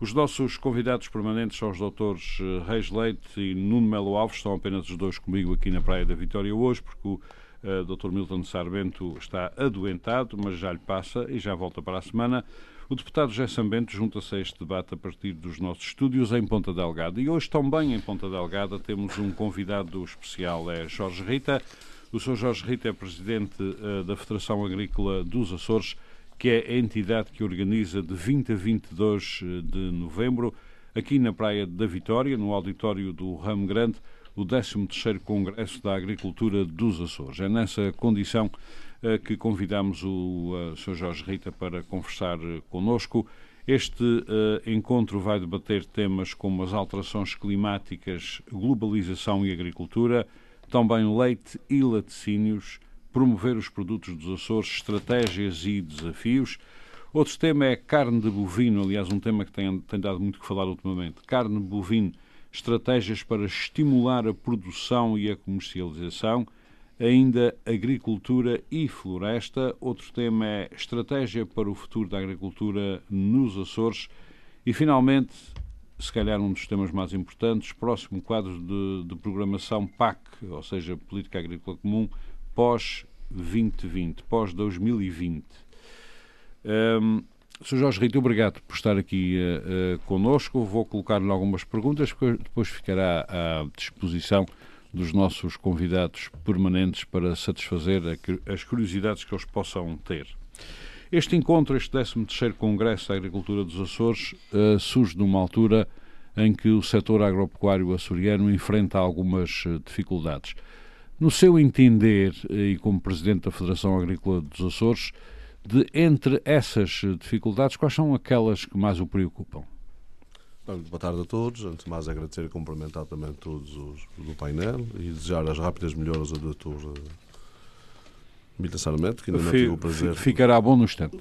Os nossos convidados permanentes são os doutores eh, Reis Leite e Nuno Melo Alves, estão apenas os dois comigo aqui na Praia da Vitória hoje, porque o uh, Dr. Milton Sarmento está adoentado, mas já lhe passa e já volta para a semana. O deputado José Sambento junta-se a este debate a partir dos nossos estúdios em Ponta Delgada. E hoje, também em Ponta Delgada, temos um convidado especial, é Jorge Rita. O Sr. Jorge Rita é presidente uh, da Federação Agrícola dos Açores, que é a entidade que organiza de 20 a 22 uh, de novembro, aqui na Praia da Vitória, no auditório do Ramo Grande, o 13º Congresso da Agricultura dos Açores. É nessa condição uh, que convidamos o uh, Sr. Jorge Rita para conversar conosco. Este encontro vai debater temas como as alterações climáticas, globalização e agricultura, também leite e laticínios, promover os produtos dos Açores, estratégias e desafios. Outro tema é carne de bovino, aliás, um tema que tem, tem dado muito que falar ultimamente. Carne de bovino, estratégias para estimular a produção e a comercialização. Ainda agricultura e floresta. Outro tema é estratégia para o futuro da agricultura nos Açores. E, finalmente, se calhar um dos temas mais importantes, próximo quadro de, de programação PAC, ou seja, Política Agrícola Comum, pós-2020, pós-2020. Um, Sr. Jorge Rito, obrigado por estar aqui uh, uh, connosco. Vou colocar-lhe algumas perguntas, depois ficará à disposição dos nossos convidados permanentes para satisfazer a, as curiosidades que eles possam ter. Este encontro, este 13º Congresso da Agricultura dos Açores, uh, surge numa altura em que o setor agropecuário açoriano enfrenta algumas dificuldades. No seu entender, uh, e como Presidente da Federação Agrícola dos Açores, de entre essas dificuldades, quais são aquelas que mais o preocupam? Boa tarde a todos. Antes de mais, agradecer e cumprimentar também todos os do painel e desejar as rápidas melhoras ao doutor Milton Sarmento, que ainda não tive o prazer. Ficará bom no instante.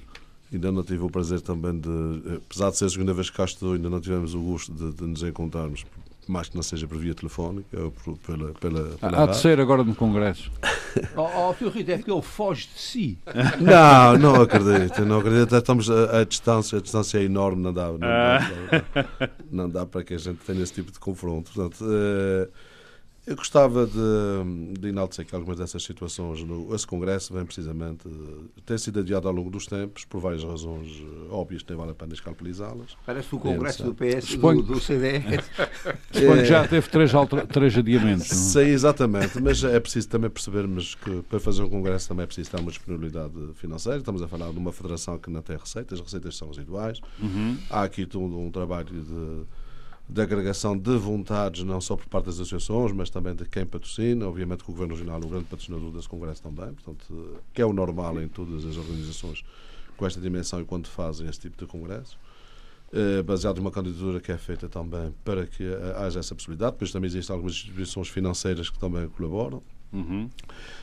Ainda não tive o prazer também de, apesar de ser a segunda vez que cá estou, ainda não tivemos o gosto de, de nos encontrarmos, mais que não seja por via telefónica ou por, pela, pela, pela Há de ser agora no Congresso. oh, oh, Rita, é que ele foge de si. Não, não acredito, não acredito. Estamos a, a distância, a distância é enorme, não dá, não, dá, não, não dá para que a gente tenha esse tipo de confronto. Portanto, uh, eu gostava de, de enaltecer que algumas dessas situações, no, esse Congresso vem precisamente, tem sido adiado ao longo dos tempos, por várias razões óbvias que nem vale a pena escalpelizá-las. Parece o Congresso do PS, Suponho, do, do CDE. Suponho que já teve três, três adiamentos. Não? Sei, exatamente, mas é preciso também percebermos que para fazer um Congresso também é preciso ter uma disponibilidade financeira. Estamos a falar de uma federação que não tem receitas, as receitas são residuais. Uhum. Há aqui todo um trabalho de de agregação de vontades, não só por parte das associações, mas também de quem patrocina. Obviamente que o Governo Regional é um grande patrocinador desse Congresso também, portanto, que é o normal em todas as organizações com esta dimensão e quando fazem esse tipo de congresso. Uh, baseado numa candidatura que é feita também para que haja essa possibilidade. Depois também existem algumas instituições financeiras que também colaboram. Uhum.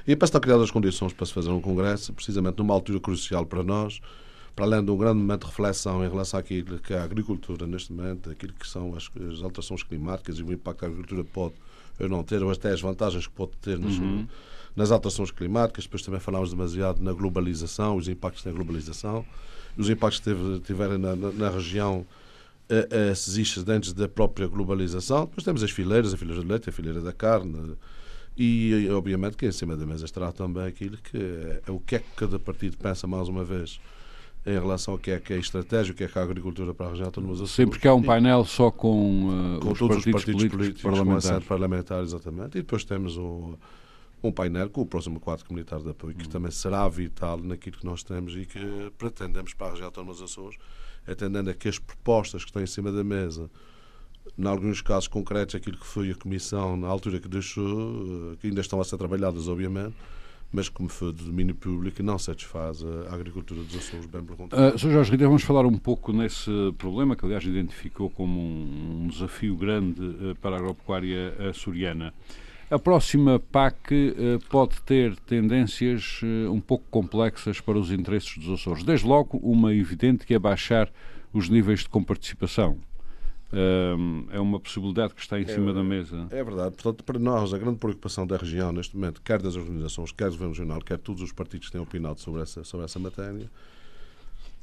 E para estar criadas as condições para se fazer um congresso, precisamente numa altura crucial para nós, para além de um grande momento de reflexão em relação àquilo que é a agricultura neste momento, aquilo que são as, as alterações climáticas e o impacto que a agricultura pode ou não ter, ou até as vantagens que pode ter nas, uhum. nas alterações climáticas. Depois também falámos demasiado na globalização, os impactos da globalização, os impactos que teve, tiverem na, na, na região esses excedentes da própria globalização. Depois temos as fileiras, a fileira de leite, a fileira da carne. E, obviamente, que em cima da mesa estará também aquilo que é, é o que é que cada partido pensa, mais uma vez, em relação ao que é, que é a estratégia, o que é que é a agricultura para a região autónoma dos Sim, porque há um painel só com, uh, com os todos partidos os partidos políticos, parlamentares. com parlamentar, exatamente. E depois temos o, um painel com o próximo quadro comunitário de apoio, que hum. também será vital naquilo que nós temos e que pretendemos para a região autónoma dos Açores, atendendo a que as propostas que estão em cima da mesa, em alguns casos concretos, aquilo que foi a Comissão na altura que deixou, que ainda estão a ser trabalhadas, obviamente, mas como foi de domínio público não satisfaz a agricultura dos Açores, bem pelo contrário. Uh, Sr. Jorge Rita, vamos falar um pouco nesse problema, que aliás identificou como um, um desafio grande uh, para a agropecuária açoriana. A próxima PAC uh, pode ter tendências uh, um pouco complexas para os interesses dos Açores. Desde logo, uma evidente que é baixar os níveis de comparticipação. É uma possibilidade que está em é, cima da mesa. É verdade. Portanto, para nós, a grande preocupação da região neste momento, quer das organizações, quer do Governo Regional, quer todos os partidos que têm opinado sobre essa, sobre essa matéria,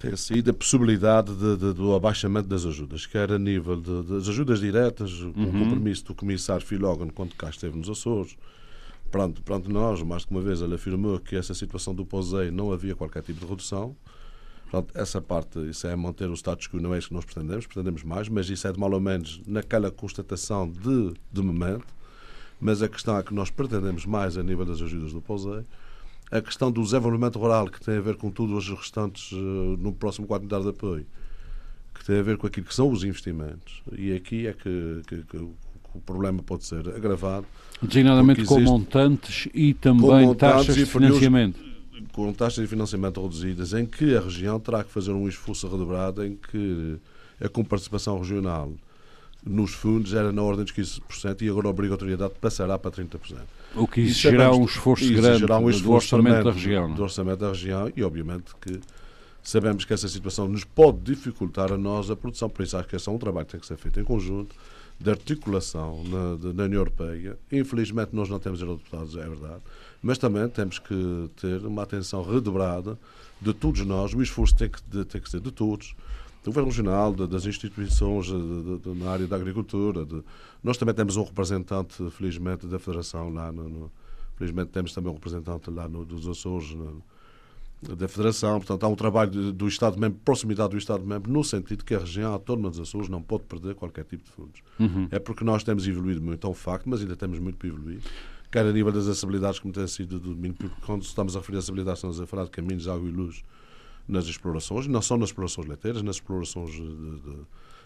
tem sido a possibilidade de, de, do abaixamento das ajudas, quer a nível de, das ajudas diretas, uhum. o compromisso do comissário Filógono quando cá esteve nos Açores. Pronto, pronto, nós, mais de uma vez, ele afirmou que essa situação do POSEI não havia qualquer tipo de redução. Pronto, essa parte, isso é manter o status quo, não é isso que nós pretendemos, pretendemos mais, mas isso é de mal ou menos naquela constatação de, de momento. Mas a questão é que nós pretendemos mais a nível das ajudas do POSEI a questão do desenvolvimento rural, que tem a ver com tudo os restantes uh, no próximo quadro de apoio, que tem a ver com aquilo que são os investimentos. E aqui é que, que, que o problema pode ser agravado. Designadamente com montantes e também montantes taxas de financiamento. Com taxas de financiamento reduzidas, em que a região terá que fazer um esforço redobrado, em que a comparticipação regional nos fundos era na ordem dos 15% e agora a obrigatoriedade passará para 30%. O que exigirá um esforço grande um esforço do orçamento da região. Do orçamento da região e, obviamente, que sabemos que essa situação nos pode dificultar a nós a produção. Por isso, acho que esse é um trabalho que tem que ser feito em conjunto, de articulação na, de, na União Europeia. Infelizmente, nós não temos eurodeputados, é verdade, mas também temos que ter uma atenção redobrada de todos nós. O esforço tem que, de, tem que ser de todos do Governo Regional, de, das instituições de, na área da agricultura. Nós também temos um representante, felizmente, da Federação lá no, no felizmente temos também um representante lá no, dos Açores, no, da Federação. Portanto, há um trabalho do Estado-membro, proximidade do Estado-membro, no sentido que a região autónoma dos Açores não pode perder qualquer tipo de fundos. Uhum. É porque nós temos evoluído muito, é um facto, mas ainda temos muito para evoluir. Quer a nível das acessibilidades, como tem sido do domínio público, quando estamos a referir a acessibilidade, estamos a falar de caminhos, água e luz nas explorações, não só nas explorações leiteiras, nas explorações de, de,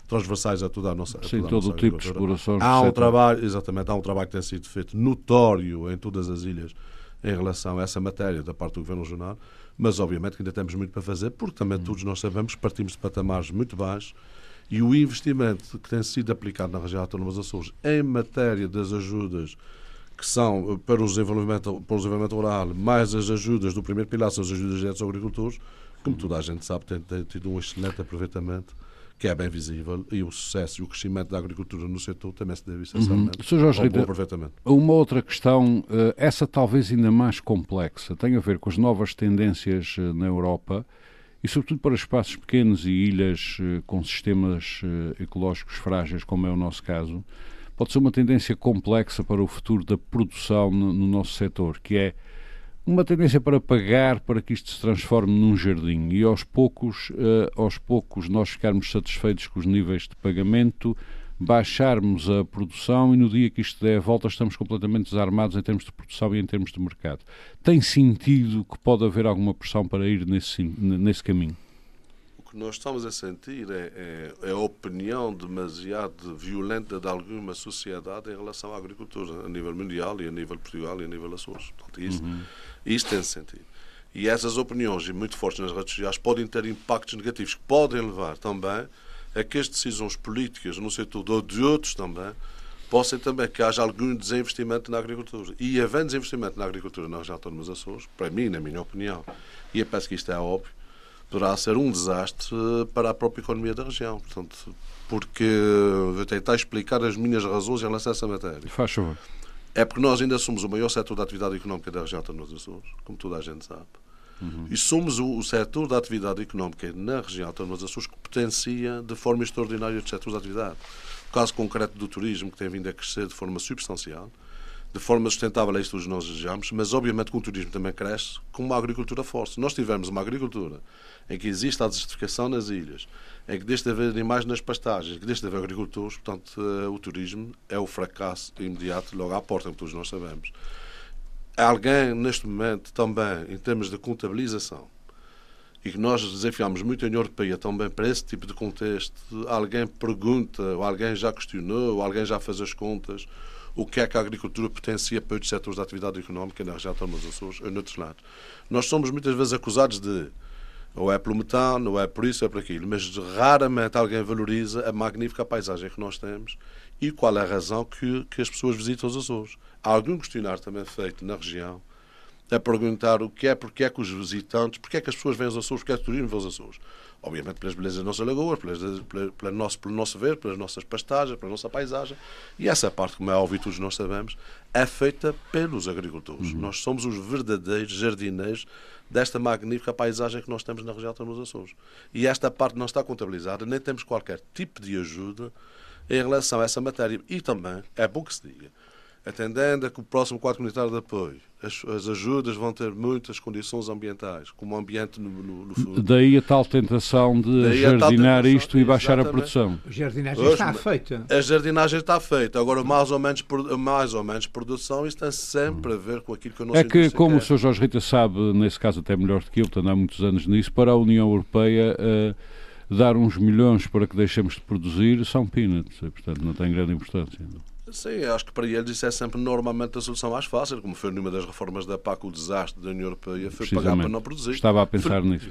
transversais a toda a nossa Sim, toda todo o tipo de explorações. Há um trabalho, exatamente, há um trabalho que tem sido feito notório em todas as ilhas em relação a essa matéria da parte do Governo Regional, mas obviamente que ainda temos muito para fazer, porque também hum. todos nós sabemos que partimos de patamares muito baixos e o investimento que tem sido aplicado na região autónoma dos Açores em matéria das ajudas que são para o desenvolvimento, para o desenvolvimento rural, mais as ajudas do primeiro pilar, são as ajudas diretas aos agricultores, como toda a gente sabe, tem, tem tido um excelente aproveitamento que é bem visível e o sucesso e o crescimento da agricultura no setor também se deve essencialmente uhum. Jorge ao bom aproveitamento. Uma outra questão, eh, essa talvez ainda mais complexa, tem a ver com as novas tendências eh, na Europa e sobretudo para espaços pequenos e ilhas eh, com sistemas ecológicos frágeis, como é o nosso caso, pode ser uma tendência complexa para o futuro da produção no nosso setor, que é uma tendência para pagar para que isto se transforme num jardim e aos poucos, uh, aos poucos nós ficarmos satisfeitos com os níveis de pagamento, baixarmos a produção e no dia que isto der a volta estamos completamente desarmados em termos de produção e em termos de mercado. Tem sentido que pode haver alguma pressão para ir nesse, nesse caminho? O que nós estamos a sentir é, é, é a opinião demasiado violenta de alguma sociedade em relação à agricultura, a nível mundial e a nível Portugal e a nível Açores. Portanto, isso, uhum isso tem sentido. E essas opiniões, muito fortes nas redes sociais, podem ter impactos negativos que podem levar também a que as decisões políticas no setor ou de outros também possam também que haja algum desinvestimento na agricultura. E havendo desinvestimento na agricultura nas autónomas Açores, para mim, na minha opinião, e eu penso que isto é óbvio, poderá ser um desastre para a própria economia da região. Portanto, porque vou tentar explicar as minhas razões em relação a essa matéria. Faz favor. É porque nós ainda somos o maior setor da atividade económica da região autónoma dos Açores, como toda a gente sabe. Uhum. E somos o, o setor da atividade económica na região autónoma dos Açores que potencia de forma extraordinária os setores de atividade. O caso concreto do turismo, que tem vindo a crescer de forma substancial, de forma sustentável, é isto que nós desejamos, mas obviamente que o turismo também cresce com uma agricultura forte. Se nós tivermos uma agricultura em que existe a desertificação nas ilhas, em que deixa de haver animais nas pastagens, que deixa de haver agricultores, portanto, eh, o turismo é o fracasso imediato logo à porta, como todos nós sabemos. Alguém, neste momento, também, em termos de contabilização, e que nós desafiamos muito a União Europeia também para esse tipo de contexto, alguém pergunta, ou alguém já questionou, ou alguém já fez as contas, o que é que a agricultura potencia para outros setores da atividade económica na região autónoma dos Açores ou noutros lados. Nós somos muitas vezes acusados de Ou é pelo metano, ou é por isso, ou é por aquilo. Mas raramente alguém valoriza a magnífica paisagem que nós temos e qual é a razão que, que as pessoas visitam os Açores. Há algum questionário também feito na região a perguntar o que é, porque é que os visitantes, porque é que as pessoas vêm aos Açores, porque é que o turismo vê os Açores. Obviamente pelas belezas das nossas lagoas, pelas, pela, pela nosso, pelo nosso ver, pelas nossas pastagens, pela nossa paisagem. E essa parte, como é óbvio, todos nós sabemos, é feita pelos agricultores. Uhum. Nós somos os verdadeiros jardineiros desta magnífica paisagem que nós temos na região dos Açores. E esta parte não está contabilizada, nem temos qualquer tipo de ajuda em relação a essa matéria. E também é bom que se diga atendendo a que o próximo quadro comunitário de apoio, as, as, ajudas vão ter muitas condições ambientais, como o ambiente no, no, no Daí a tal tentação de Daí jardinar tentação, isto e baixar a produção. A jardinagem está feita. A jardinagem está feita. Agora, mais ou menos, mais ou menos produção, isso tem sempre a ver com aquilo que eu não É que, como quer. o Sr. Jorge Rita sabe, nesse caso até melhor do que eu, portanto há muitos anos nisso, para a União Europeia... Uh, dar uns milhões para que deixemos de produzir são peanuts, portanto não tem grande importância. Sim, acho que para eles isso é sempre normalmente a solução mais fácil, como foi numa das reformas da PAC o desastre da União Europeia, foi pagar para não produzir. Estava a pensar nisso,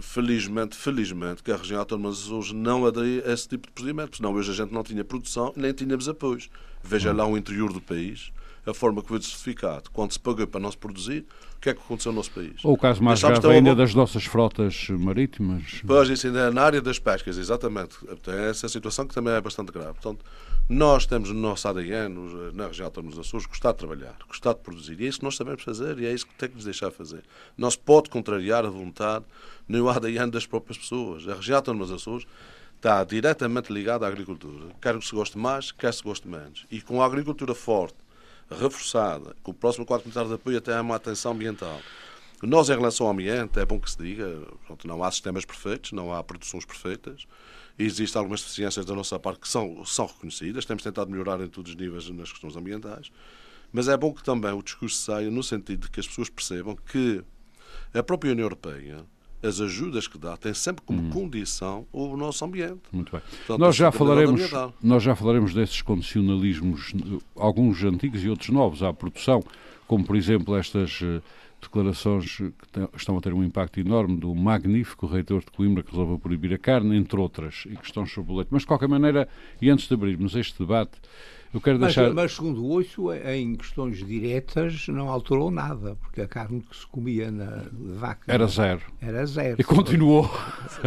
Felizmente, felizmente, que a região autónoma dos Açores não aderia a esse tipo de procedimento, senão hoje a gente não tinha produção nem tínhamos apoios. Veja hum. lá o interior do país, a forma que foi justificado, quando se pagou para não se produzir, o que é que aconteceu no nosso país. Ou o caso mais grave ainda das nossas frotas marítimas. Pois, isso ainda é na área das pescas, exatamente. Tem essa situação que também é bastante grave. Portanto, nós temos no nosso ADN, na região autónoma dos Açores, gostar de trabalhar, gostar de produzir. E é isso que nós sabemos fazer e é isso que tem que nos deixar fazer. Não se pode contrariar a vontade nem o ADN das próprias pessoas. A região autónoma dos Açores está diretamente ligada à agricultura. Quer que se goste mais, quer se goste menos. E com a agricultura forte, reforçada, com o próximo quadro comunitário de apoio até há uma atenção ambiental. Nós, em relação ao ambiente, é bom que se diga, não há sistemas perfeitos, não há produções perfeitas, existem algumas deficiências da nossa parte que são, são reconhecidas, temos tentado melhorar em todos os níveis nas questões ambientais, mas é bom que também o discurso saia no sentido de que as pessoas percebam que a própria União Europeia as ajudas que dá têm sempre como hum. condição o nosso ambiente. Muito bem. Portanto, nós, já falaremos, nós já falaremos desses condicionalismos, alguns antigos e outros novos à produção, como por exemplo estas eh, declarações que estão a ter um impacto enorme do magnífico reitor de Coimbra que resolveu proibir a carne, entre outras, e questões sobre o leite. Mas de qualquer maneira, e antes de abrirmos este debate, eu quero mas, deixar... mas, segundo em questões diretas, não alterou nada, porque a carne que se comia na vaca era zero. Era zero. E continuou.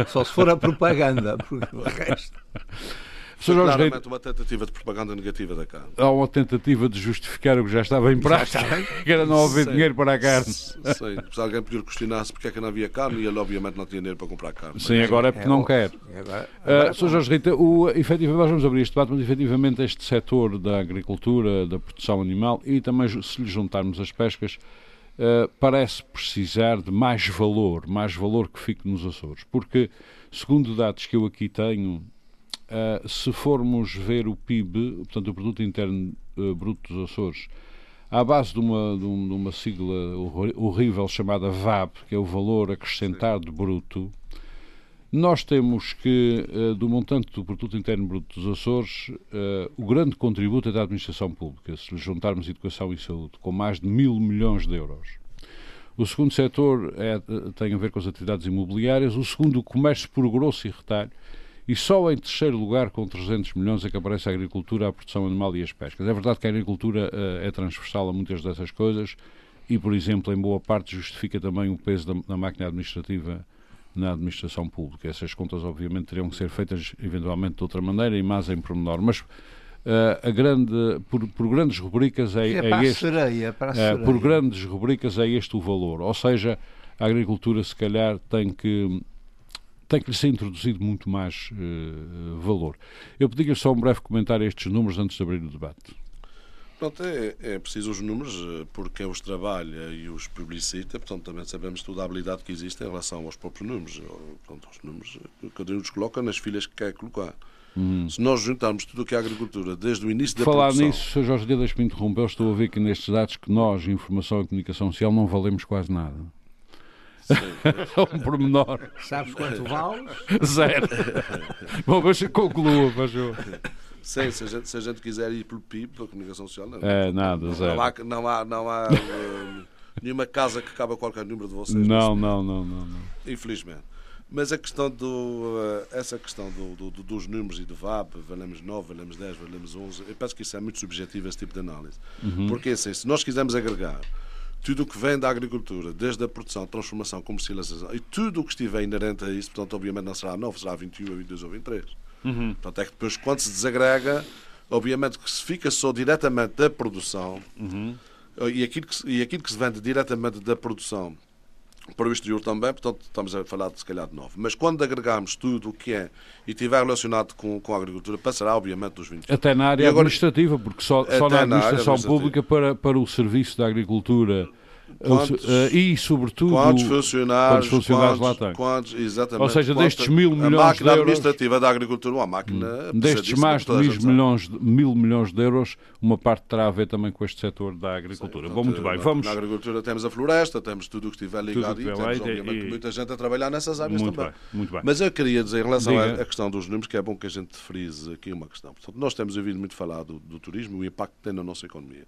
Só se for a propaganda, porque o resto. Sr. Jorge claramente uma tentativa de propaganda negativa da carne. Há uma tentativa de justificar o que já estava em prática, que era não haver dinheiro para a carne. Sim, se alguém podia questionar-se porque é que não havia carne e ele obviamente não tinha dinheiro para comprar carne. Sim, agora é porque é, não quer. Uh, Sr. Jorge Rita, o, efetivamente, nós vamos abrir este debate, mas efetivamente este setor da agricultura, da produção animal e também se lhe juntarmos as pescas, Uh, parece precisar de mais valor, mais valor que fique nos Açores. Porque, segundo dados que eu aqui tenho, Uh, se formos ver o PIB, portanto o Produto Interno uh, Bruto dos Açores, à base de uma, de, uma sigla horrível chamada VAB, que é o valor acrescentado bruto, nós temos que, uh, do montante do Produto Interno Bruto dos Açores, o grande contributo é da administração pública, se juntarmos educação e saúde, com mais de mil milhões de euros. O segundo setor é, tem a ver com as atividades imobiliárias, o segundo, o comércio por grosso e retalho, e só em terceiro lugar, com 300 milhões, é que aparece a agricultura, a produção animal e as pescas. É verdade que a agricultura uh, é transversal a muitas dessas coisas e, por exemplo, em boa parte justifica também o peso da, da máquina administrativa na administração pública. Essas contas, obviamente, teriam que ser feitas eventualmente de outra maneira e mais em pormenor. Mas uh, a grande, por, por, grandes rubricas é, é, é este. Sereia, uh, por grandes rubricas é este o valor. Ou seja, a agricultura, se calhar, tem que tem que lhe ser introduzido muito mais uh, valor. Eu pedi-lhe só um breve comentário a estes números antes de abrir o debate. Pronto, é, é, preciso os números, eh, porque os trabalha e os publicita, portanto também sabemos toda a habilidade que existe em relação aos próprios números. Portanto, os números, cada um os coloca nas filhas que quer colocar. Hum. Se nós juntarmos tudo o que é a agricultura, desde o início da Falar produção... nisso, Sr. Jorge Dias me interrompeu, estou a ver que nestes dados que nós, Informação e Comunicação Social, não valemos quase nada. É um pormenor. Sabes quanto vale? Zero. Bom, mas conclua, faz Sim, se a, gente, se a gente quiser ir pelo PIB, pela comunicação social, não. É, nada, zero. Não há, não há, não há um, nenhuma casa que cabe a qualquer número de vocês. Não, não, não, não, não. Infelizmente. Mas a questão do, eh, essa questão do, do, dos números e do VAP, valemos 9, valemos 10, valemos 11, eu penso que isso é muito subjetivo, esse tipo de análise. Uhum. Porque assim, se nós quisermos agregar tudo o que vem da agricultura, desde a produção, transformação, comercialização e tudo o que estiver inerente a isso, portanto, obviamente não será 9, será 21, 22 ou 23. Uhum. Portanto, é que depois, quando se desagrega, obviamente que se fica só diretamente da produção uhum. e, aquilo que, e aquilo que se vende diretamente da produção para o exterior também, portanto estamos a falar de se calhar de 9. Mas quando agregarmos tudo o que é e estiver relacionado com, com a agricultura, passará obviamente dos 20. Até na área agora, administrativa, porque só, só na administração na pública para, para o serviço da agricultura Quantos, uh, e, sobretudo, quantos funcionários, quantos funcionários quantos, lá tem? Quantos, exatamente. Ou seja, destes mil milhões de euros... A máquina administrativa da agricultura, uma máquina... Hum. Destes mais de mil milhões, mil milhões de euros, uma parte terá a ver também com este setor da agricultura. Sim, Bom, muito bem, na, vamos... Na agricultura temos a floresta, temos tudo o que estiver ligado e temos, obviamente, e... muita gente a trabalhar nessas áreas muito também. Bem, muito bem. Mas eu queria dizer, em relação à, questão dos números, que é bom que a gente frise aqui uma questão. Portanto, nós temos ouvido muito falar do, do turismo e o impacto que tem na nossa economia.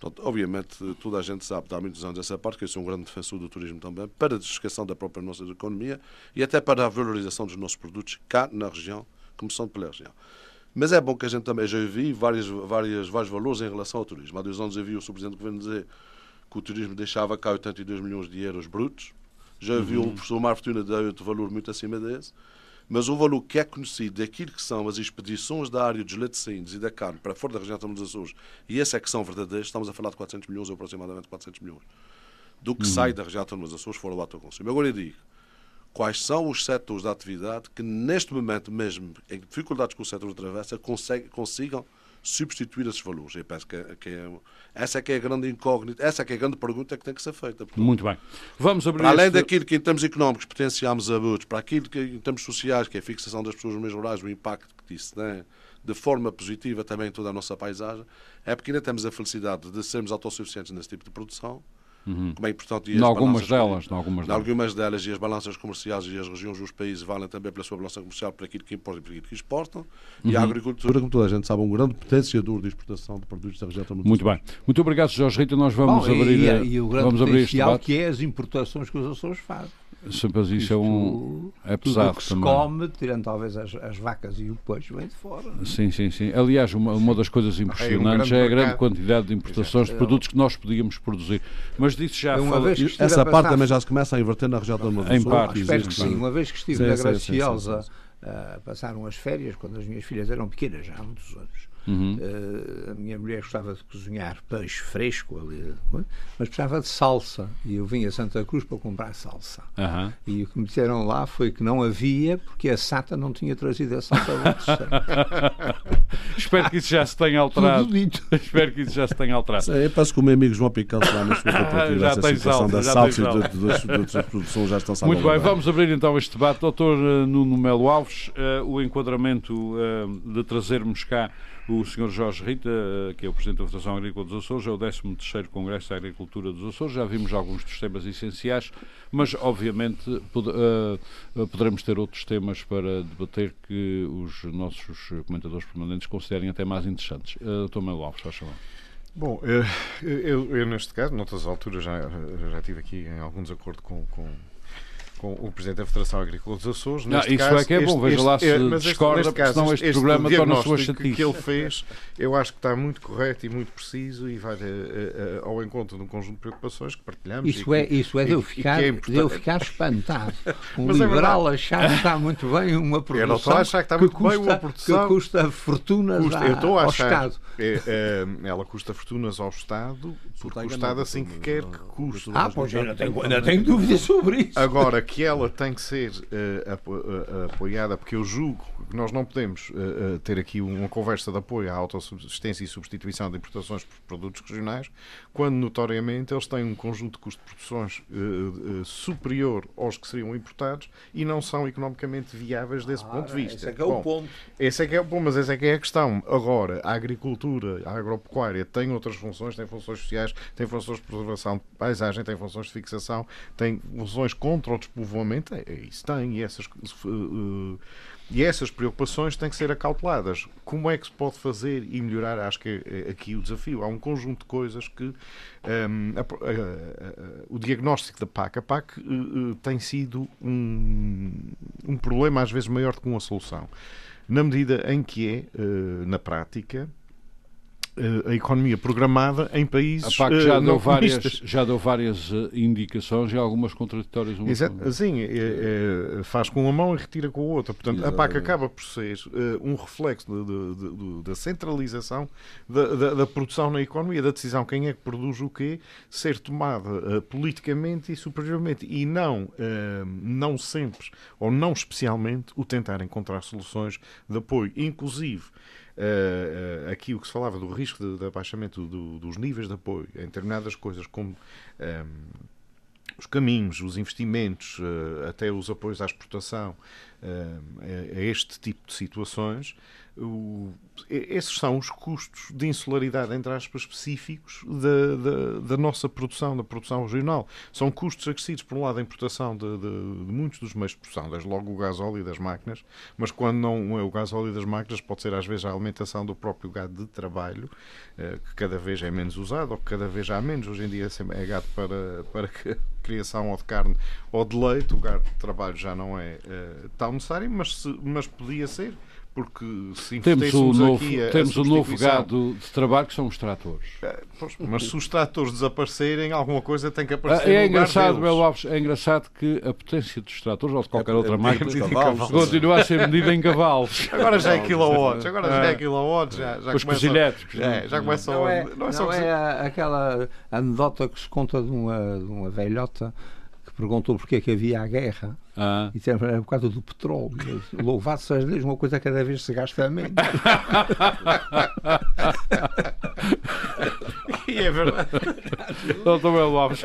Portanto, obviamente, toda a gente sabe, há muitos anos essa parte, que eu sou um grande defensor do turismo também, para a deslocação da própria nossa economia e até para a valorização dos nossos produtos cá na região, começando pela região. Mas é bom que a gente também já vi várias, várias, vários valores em relação ao turismo. Há dois anos eu vi o Sr. Presidente do Governo dizer que o turismo deixava cá 82 milhões de euros brutos. Já vi uhum. o professor Mar Fortuna dar outro valor muito acima desse. Mas o valor que é conhecido daquilo que são as expedições da área dos laticínios e da carne para fora da região dos Açores, e esse é que são verdadeiros, estamos a falar de 400 milhões ou aproximadamente 400 milhões, do que uhum. sai da região dos Açores fora do autoconsumo. Agora eu digo, quais são os setores da atividade que neste momento mesmo, em dificuldades que o setor atravessa, consigam substituir esses valores. Eu penso que, é, que é, essa é que é a grande incógnita, essa é que é a grande pergunta que tem que ser feita. Portanto, Muito bem. Vamos abrir para além este... daquilo que em termos económicos potenciamos abusos, para aquilo que em termos sociais, que é a fixação das pessoas no meio rurais, o impacto que isso tem de forma positiva também em toda a nossa paisagem, é porque ainda temos a felicidade de sermos autossuficientes nesse tipo de produção Uhum. Como é importante. Em algumas delas, em algumas delas. algumas delas, e as balanças comerciais e as regiões dos países valem também pela sua balança comercial para aquilo que importam e para aquilo que exportam. Uhum. E a agricultura, como toda a gente sabe, é um grande potenciador de exportação de produtos da região Muito, Muito bem. Muito obrigado, Jorge Rita. Nós vamos Bom, abrir, e, e, e o grande vamos abrir este debate. que é as importações que os Açores fazem. Sempre isso Isto, é um. É pesado. que se também. come, tirando talvez as, as, vacas e o peixe, vem de fora. Sim, sim, sim. Aliás, uma, uma das coisas impressionantes é, um é a grande quantidade de importações Exato. de produtos que nós podíamos produzir. Mas disse já. Uma vez essa parte também já se começa a inverter na região do Norte. Em parte. Espero que sim. Uma vez que estive sim, na Graciosa, uh, passaram as férias, quando as minhas filhas eram pequenas, já há muitos anos. Uhum. Uh, a minha mulher gostava de cozinhar peixe fresco ali, mas precisava de salsa. E eu vim a Santa Cruz para comprar salsa. Uhum. E o que me disseram lá foi que não havia, porque a SATA não tinha trazido a salsa Espero que isso já se tenha alterado. Espero que isso já se tenha alterado. Sim, eu penso que o meu amigo João Picão lá na sua cooperativa, essa situação salsa, da salsa e das produções já estão Muito bem, vamos abrir então este debate. Doutor eh, Nuno Melo Alves, uh, o enquadramento uh, de trazermos cá o Sr. Jorge Rita, eh, que é o Presidente da Federação Agrícola dos Açores, é o 13º Congresso da Agricultura dos Açores. Já vimos alguns dos temas essenciais, mas obviamente uh, poderemos ter outros temas para debater que os nossos comentadores permanentes considerem até mais interessantes. Uh, Dr. Melo Alves, faz favor. Bom, eu, eu, eu, neste caso, noutras alturas, já, já tive aqui em algum desacordo com, com com o Presidente da Federação Agrícola dos Açores. Não, isso caso, é que é bom, veja lá se é, discorda, porque caso, senão este, este programa torna-se uma chatice. que ele fez, eu acho que está muito correto e muito preciso e vai a, eh, a, eh, ao encontro de um conjunto de preocupações que partilhamos. Isso é, isso é de eu ficar, é de eu ficar espantado. Um Mas é liberal é achar que está muito bem uma produção, eu não estou a achar que, está muito custa, bem uma produção, que custa fortunas custa, eu estou a achar, ao Estado. É, é, ela custa fortunas ao Estado, porque o Estado assim que quer que custe. Ah, pois eu não tenho, não tenho dúvidas sobre isso. Agora, que ela tem que ser uh, apoiada, porque eu julgo que nós não podemos uh, ter aqui uma conversa de apoio à autossubsistência e substituição de importações por produtos regionais, quando notoriamente eles têm um conjunto de custos de produções superior aos que seriam importados e não são economicamente viáveis desse ah, ponto de vista. Esse é que é Bom, o ponto. Esse é que é o ponto, mas essa é que é a questão. Agora, a agricultura, a agropecuária tem outras funções, tem funções sociais, tem funções de preservação de paisagem, tem funções de fixação, tem funções contra o povoamento, é, é, isso tem, e essas, uh, e essas preocupações têm que ser acauteladas. Como é que se pode fazer e melhorar? Acho que é aqui o desafio. Há um conjunto de coisas que um, a, a, a, o diagnóstico da PAC, a PAC uh, tem sido um, um problema às vezes maior do que uma solução. Na medida em que é, uh, na prática, a economia programada em países. A PAC já, uh, deu, várias, já deu várias uh, indicações e algumas contraditórias. Exato, sim, é, é, faz com uma mão e retira com a outra. Portanto, Exatamente. a PAC acaba por ser uh, um reflexo de, de, de, da centralização da, da, da, produção na economia, da decisão quem é que produz o quê, ser tomada politicamente e superiormente. E não, não sempre, ou não especialmente, o tentar encontrar soluções de apoio. Inclusive, uh, aqui o que se falava do risco de, de abaixamento do, dos níveis de apoio em determinadas coisas, como um, ehm, os caminhos, os investimentos, uh, até os apoios à exportação, uh, a, este tipo de situações, o, esses são os custos de insularidade, entre aspas, específicos da, da, da, nossa produção, da produção regional. São custos acrescidos, por um lado, a importação de, de, de, muitos dos meios de produção, desde logo o gás óleo das máquinas, mas quando não é o gás óleo das máquinas, pode ser às vezes a alimentação do próprio gado de trabalho, eh, que cada vez é menos usado, ou que cada vez há menos. Hoje em dia é gado para, para criação ou de carne ou de leite, o gado de trabalho já não é uh, tão necessário, mas, se, mas podia ser porque se temos o novo, aqui a, temos a o novo gado de trabalho que são os tratores. É, mas se os tratores desaparecerem, alguma coisa tem que aparecer. É, é engraçado, Belo Alves, é engraçado que a potência dos tratores ou de qualquer é, outra é máquina continua a ser medida em cavalos. Agora já é kilowatts, agora já é kilowatts, já, já Os começa, é, já começam não é, não é, não é aquela anedota que se conta de uma, de uma velhota perguntou porque é que havia a guerra. Ah. E disseram, era por causa do petróleo. Louvado seja Deus, uma coisa cada vez se gasta menos. e é verdade. Doutor Alves.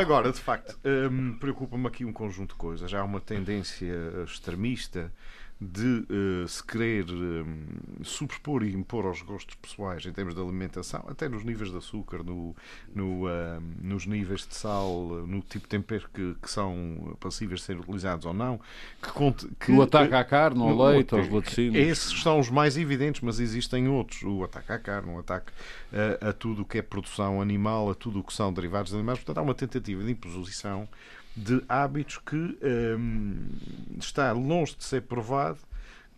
Agora, de facto, hum, preocupa-me aqui um conjunto de coisas. Há uma tendência extremista de uh, se querer um, superpor e impor aos gostos pessoais em termos de alimentação, até nos níveis de açúcar, no, no, uh, nos níveis de sal, no tipo de tempero que, que, são passíveis de ser utilizados ou não. Que, conte, que o ataque à carne, ao leite, aos laticínios. Esses são os mais evidentes, mas existem outros. O ataque à carne, o ataque uh, a tudo o que é produção animal, a tudo o que são derivados de animais. Portanto, há uma tentativa de imposição de hábitos que um, está longe de ser provado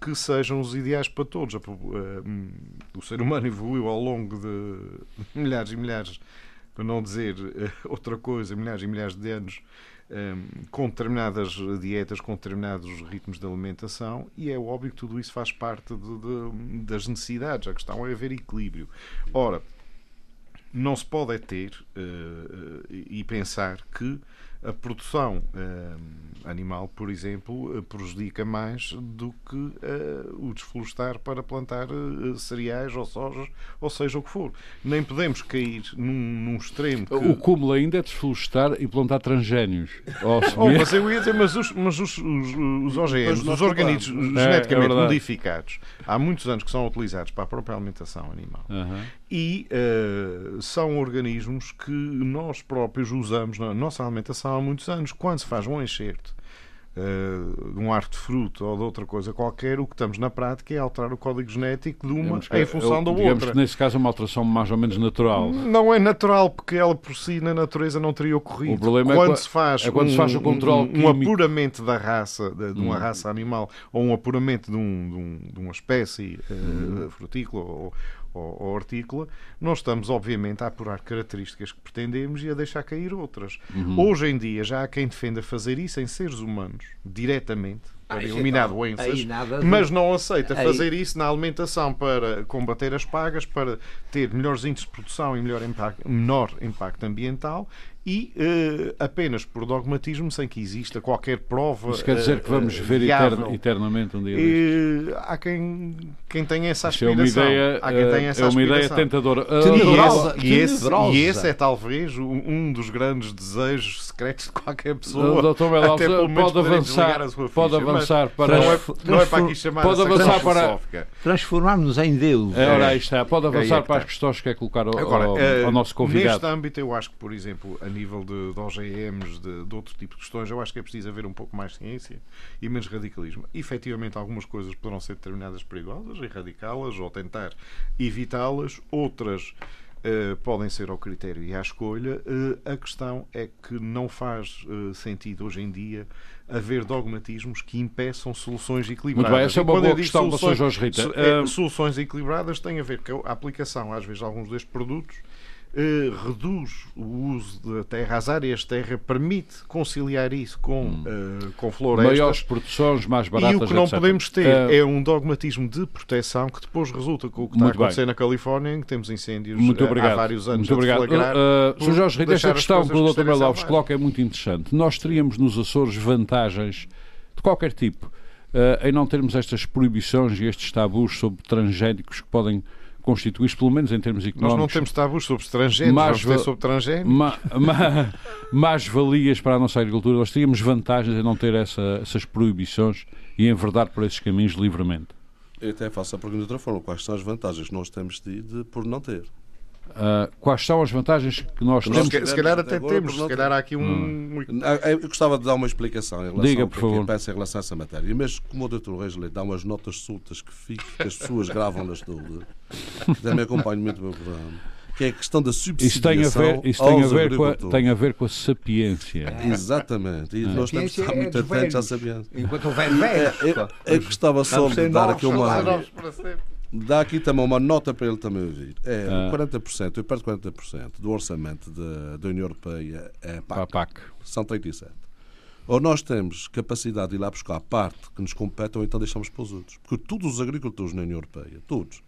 que sejam os ideais para todos. Um, o ser humano evoluiu ao longo de milhares e milhares, para não dizer uh, outra coisa, milhares e milhares de anos, um, com determinadas dietas, com determinados ritmos de alimentação, e é óbvio que tudo isso faz parte de, de, das necessidades. A questão é haver equilíbrio. Ora, não se pode é ter uh, e pensar que a produção eh, animal, por exemplo, eh, prejudica mais do que uh, o desflorestar para plantar uh, cereais ou sojas, ou seja o que for. Nem podemos cair num, num extremo. Que... O cúmulo ainda é desflorestar e plantar transgénios. oh, mas eu ia dizer, mas os, mas os, os, os OGMs, os organismos é, geneticamente é modificados, há muitos anos que são utilizados para a própria alimentação animal. Uhum. E uh, são organismos que nós próprios usamos na nossa alimentação há muitos anos. Quando se faz um enxerto uh, de um arte de fruto ou de outra coisa qualquer, o que estamos na prática é alterar o código genético de uma em função da digamos outra. Que nesse caso é uma alteração mais ou menos natural. Não é natural, porque ela por si na natureza não teria ocorrido. O problema é quando é, se faz, é quando um, se faz o controle um, um apuramento da raça, de, de uma hum. raça animal, ou um apuramento de, um, de, um, de uma espécie uh, hum. frutícola ou, ou, ou hortícola, nós estamos, obviamente, a apurar características que pretendemos e a deixar cair outras. Uhum. Hoje em dia já há quem defenda fazer isso em seres humanos, diretamente, para ah, eliminar doenças, mas não aceita aí. fazer isso na alimentação para combater as pagas, para ter melhores índices de produção e melhor impacto, menor impacto ambiental e uh, apenas por dogmatismo, sem que exista qualquer prova. Isso quer dizer que vamos uh, ver eternamente um dia destes? há quem, quem tenha essa aspiração. É uma ideia, há quem tenha essa é uma ideia tentadora. Uh, e, esse, e, esse, é talvez um dos grandes desejos secretos de qualquer pessoa. Dr. Belalza, pode avançar, pode avançar para. Não é, não é para aqui chamar Pode avançar para-. Transformarmos em Deus. É, ora, aí está. Pode É avançar é que para as questões que quer colocar ao, Agora, ao- eh, ao nosso convidado. Neste âmbito, eu acho que, por exemplo, a nível de, de OGMs, de, de outro tipo de questões, eu acho que é preciso haver um pouco mais de ciência e menos radicalismo. Efetivamente, algumas coisas poderão ser determinadas perigosas, erradicá-las ou tentar evitá-las, outras. eh, podem ser ao critério e à escolha. Eh, a questão é que não faz eh, sentido hoje em dia haver dogmatismos que impeçam soluções equilibradas. Muito bem, essa é uma boa questão para o Sr. soluções- Jorge Rita. so- soluções equilibradas têm a ver com a aplicação, às vezes, de alguns destes produtos eh, reduz o uso da terra, as áreas de terra, permite conciliar isso com, eh, com florestas. Maiores produções, mais baratas. E o que não etc. podemos ter Ah, é um dogmatismo de proteção que depois resulta com o que está a Muito bem. acontecer na Califórnia, em que temos incêndios Muito obrigado. há vários anos Muito a obrigado. Uh, uh, Sr. Jorge Rita, esta questão que o Dr. Melo Alves coloca é muito interessante. Nós teríamos nos Açores vantagens de qualquer tipo uh, em não termos estas proibições e estes tabus sobre transgénicos que podem constituir, pelo menos em termos Nós económicos, não temos tabus sobre estrangeiros, Mais vamos sobre transgénicos. ma- ma- mais valias para a nossa agricultura. Nós teríamos vantagens em não ter essa- essas proibições e enverdar por esses caminhos livremente. Eu até faço a pergunta de outra forma. Quais são as vantagens que nós temos tido por não ter? Uh, quais são as vantagens que nós Nós temos? Se, ca- se calhar até Agora, temos, se calhar há aqui um. Ah, Eu gostava de dar uma explicação em relação Diga, ao por que é que favor. eu penso em relação a essa matéria. Mas como o Dr. Reis Leite dá umas notas soltas que fico, que as pessoas gravam-nas todas, também acompanho muito o meu programa, que é a questão da Isso tem a subsidiação ver, isso tem a ver, com a, tem a ver com a sapiência. Exatamente. E nós temos de ciência estar é muito dos atentos à sapiência. Enquanto houver velhos. Eu, eu gostava só de dar aqui uma... Dá aqui também uma nota para ele também ouvir. É, Ah. 40%, eu perto de 40% do orçamento da, da União Europeia é Para PAC. PAC. São 37. Ou nós temos capacidade de ir lá buscar a parte que nos compete, ou então deixamos para os outros. Porque todos os agricultores na União Europeia, todos,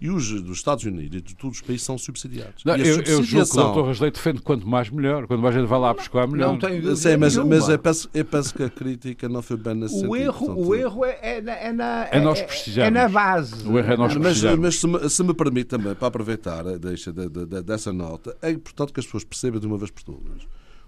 e os dos Estados Unidos e de todos os países são subsidiados. Não, eu, eu julgo que o Dr. Rasleito defende quanto mais melhor. Quanto mais gente vai lá buscar, melhor. Não tenho dúvida Sim, mas, mas eu, penso, eu penso que a crítica não foi bem nesse O sentido. erro, portanto, o erro é, é, na, é, na, É nós é-. É na base. O erro é nós Mas, precisamos. mas se, me, se me permite também, para aproveitar a deixa de- de- de- dessa nota, é importante que as pessoas percebam de uma vez por todas.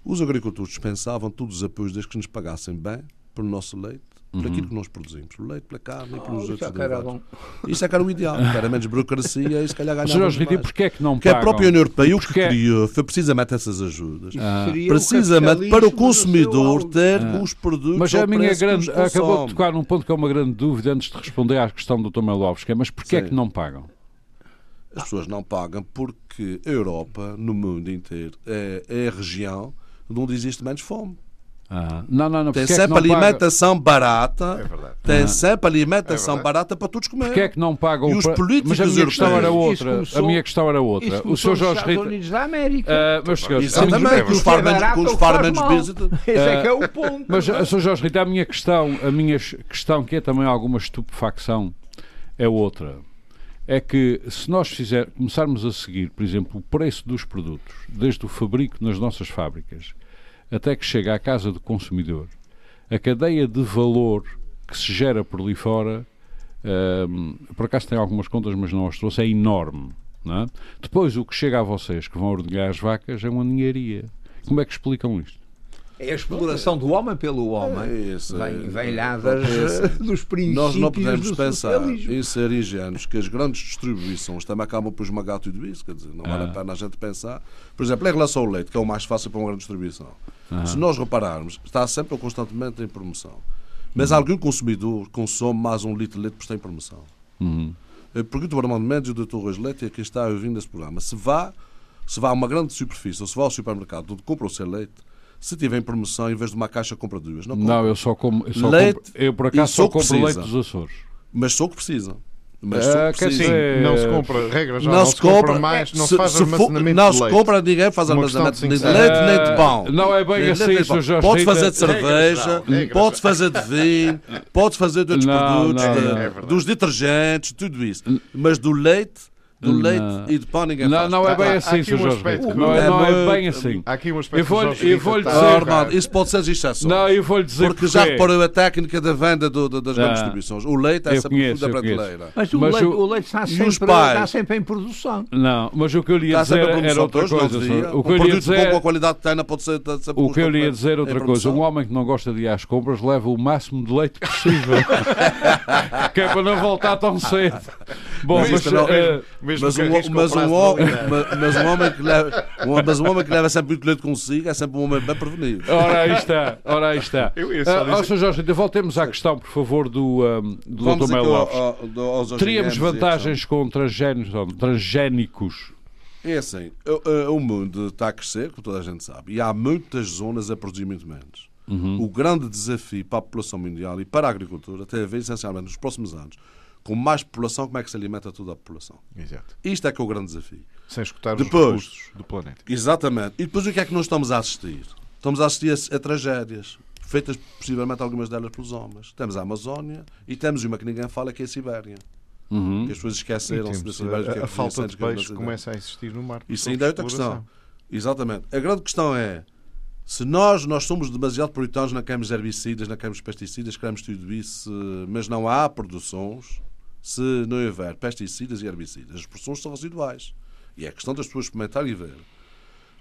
Os agricultores dispensavam todos os apoios desde que nos pagassem bem pelo nosso leite, por Uhum. aquilo que nós produzimos, pelo leite, pela carne e pelos Oh, outros derivados. Isso é que era o ideal, era menos burocracia e se calhar Rita, mais. porquê é que não Porque a pagam? própria União Europeia o que Porque- criou foi precisamente essas ajudas. Ah. O Precisamente para o consumidor ter Ah. os produtos Mas a minha grande. Acabou de tocar num ponto que é uma grande dúvida antes de responder à questão do Dr. Melo Alves, que é, mas porquê é que não pagam? As pessoas não pagam porque a Europa, no mundo inteiro, é, é a região onde existe menos fome. Ah, não, não, não. Tem é sempre não pagam? alimentação barata. É verdade. Tem Ah. sempre alimentação É barata para todos comer. Porquê é que não pagam E os políticos Mas a minha questão era outra. começou- A minha questão era outra. O Sr. Jorge Estados Rita. Unidos da América. Ah, meus senhores, a minha- Exatamente, com os é business. Esse é que é o ponto. Mas, Sr. Jorge Rita, a minha questão, a minha questão, que é também alguma estupefacção, é outra. É que se nós fizer, começarmos a seguir, por exemplo, o preço dos produtos, desde o fabrico nas nossas fábricas até que chega à casa do consumidor, a cadeia de valor que se gera por ali fora, hum, por acaso tem algumas contas, mas não as trouxe, é enorme. não é? Depois, o que chega a vocês, que vão ordenhar as vacas, é uma ninharia. Como é que explicam isto? É a exploração do homem pelo homem. É isso, é- Vem, vem lá das, é isso. dos princípios Nós não podemos do pensar em ser ingênuos que as grandes distribuições também acabam por esmagar tudo isso. Quer dizer, não vale Ah. a pena a gente pensar. Por exemplo, em relação ao leite, que é o mais fácil para uma grande distribuição. Se nós repararmos, está sempre ou constantemente em promoção. Mas algum consumidor consome mais um litro de leite por estar em promoção. Uhum. Eu pergunto ao Armando Mendes e ao Dr. Reis Leite, e a quem está ouvindo esse programa, se vá, se vá a uma grande superfície ou se vá ao supermercado onde compra o seu leite, se tiver em promoção, em vez de uma caixa, compra duas. Não, compra. Não, eu só como. Eu, só Leite compro, eu por acaso só que compro leite precisa. dos Açores. Mas só o que precisam. Mas Ah, que quer precisam. dizer, não se compra, regra já, não, se compra, mais, não se, se, faz se for- armazenamento não se compra, ninguém faz armazenamento de nem de leite nem de Ah, pão. Não é bem Nem assim. Sr. Jorge Pode fazer de cerveja, pode fazer de vinho, pode fazer de outros Não, produtos, não, de- não. É verdade. dos detergentes, tudo isso. Mas do leite, do leite e de pão ninguém não, faz. Não, é bem assim, Sr. Jorge. Não, é, não é bem assim. Há aqui um aspecto eu vou, eu vou lhe dizer, ah, Armando, isso pode ser exceções. Não, eu vou lhe dizer porque já reparou a técnica da venda do, do, das grandes distribuições. O leite é sempre conheço, da prateleira. Mas o, Mas leite, o- o leite está, sempre, pais? está sempre em produção. Não, mas o que eu lhe ia Está dizer era outra não coisa. O Um que eu lhe ia dizer com a qualidade que tem não pode ser O que eu lhe ia dizer em outra coisa, um homem que não gosta de ir às compras leva o máximo de leite possível. que é para não voltar tão cedo. Bom, Mas eh, Mesmo Mas um, mas, um homem, mas, um homem que leva, um, mas um homem que leva sempre muito leite consigo é sempre um homem bem prevenido. ora aí está, ora aí está. Eu só Ah, dizer- Sr. Jorge, ainda voltemos à questão, por favor, do, um, do Vamos Dr. Melo Teríamos vantagens com transgénicos, transgénicos. É assim, o, o mundo está a crescer, como toda a gente sabe, e há muitas zonas a produzir muito menos. Uhum. O grande desafio para a população mundial e para a agricultura tem a ver, essencialmente, nos próximos anos, com mais população, como é que se alimenta toda a população. Exato. Isto é que é o grande desafio. Sem escutar Depois. os recursos do planeta. Exatamente. E depois o que é que nós estamos a assistir? Estamos a assistir a, a tragédias, feitas possivelmente algumas delas pelos homens. Temos a Amazónia e temos uma que ninguém fala, que é a Sibéria. Uhum. Que as pesas E esqueceram-se da Sibéria. que é a, a falta de peixe começa a existir no mar. Isso ainda é outra questão. Exatamente. A grande questão é se nós, nós somos demasiado puritanos na queremos herbicidas, na queremos pesticidas, queremos tudo isso, mas não há produções se não houver pesticidas e herbicidas. As produções são residuais. E é questão das pessoas experimentarem e ver.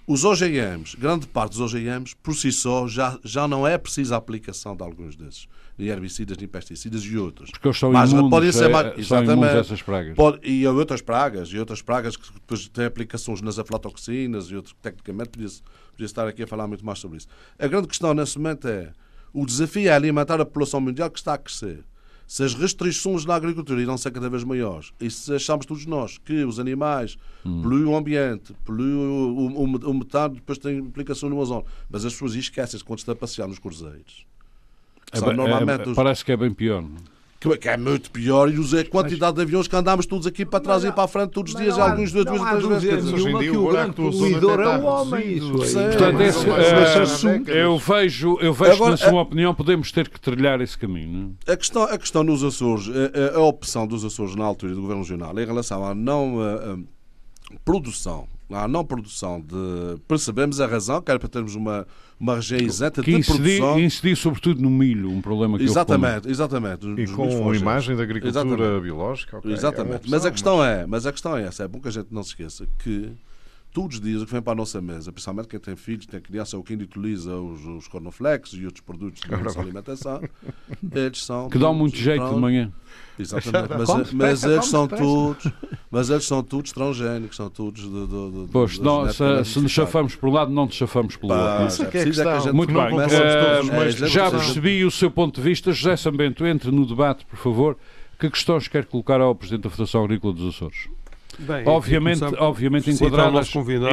Os OGMs, grande parte dos OGMs, por si só, já, já não é precisa a aplicação de alguns desses. Nem herbicidas, nem pesticidas e outros. Porque eles são Mas imunes, podem ser é- mais- imunes exatamente. essas pragas. Pode- e há outras pragas, e outras pragas que depois têm aplicações nas aflatoxinas e outros que tecnicamente podia, podia estar aqui a falar muito mais sobre isso. A grande questão nesse momento é o desafio é alimentar a população mundial que está a crescer. Se as restrições na agricultura irão ser cada vez maiores e se achamos todos nós que os animais Hum. poluem o ambiente, poluem o, o, o, o metano, depois tem implicação no ozono. Mas as pessoas esquecem-se quando estão a passear nos cruzeiros. É normalmente é- os- Parece que é bem pior. não é? Que que é muito pior e a quantidade de aviões que andámos todos aqui para trás Mas e para a frente todos os dias, não há- alguns duas, não há três vezes. Hoje em dia que o grande do poluidor é o homem. Isso aí. Portanto, esse, eh, mas- eu vejo, eu vejo Agora, que, na sua opinião, podemos ter que trilhar esse caminho. não é? A questão, a questão nos Açores, a, a- a opção dos Açores na altura do Governo Regional em relação à não ah, produção, à não produção de. Percebemos a razão, que era para termos uma, uma região isenta Que de incidir, produção. incidir sobretudo no milho, um problema que eu Exatamente, exatamente. E com a imagem da agricultura Exatamente. biológica. ok, é Exatamente. opção, mas a questão é, mas a questão é essa, é bom que a gente não se esqueça que todos os dias o que vem para a nossa mesa, principalmente quem tem filhos, tem criança ou quem utiliza os, os cornflakes e outros produtos de nossa alimentação, eles são que dão muito jeito de manhã. Exatamente, mas, mas eles são todos, mas eles são todos transgénicos, são todos de, de, de, Pois, de não, se, se nos chafamos por um lado, não nos chafamos pelo outro. Isso é é que é é que a gente Muito bem. de já percebi o seu ponto de vista. José Sambento, entre no debate, por favor. Que questões quer colocar ao Presidente da Federação Agrícola dos Açores? Bem, Obviamente, começar obviamente enquadradas,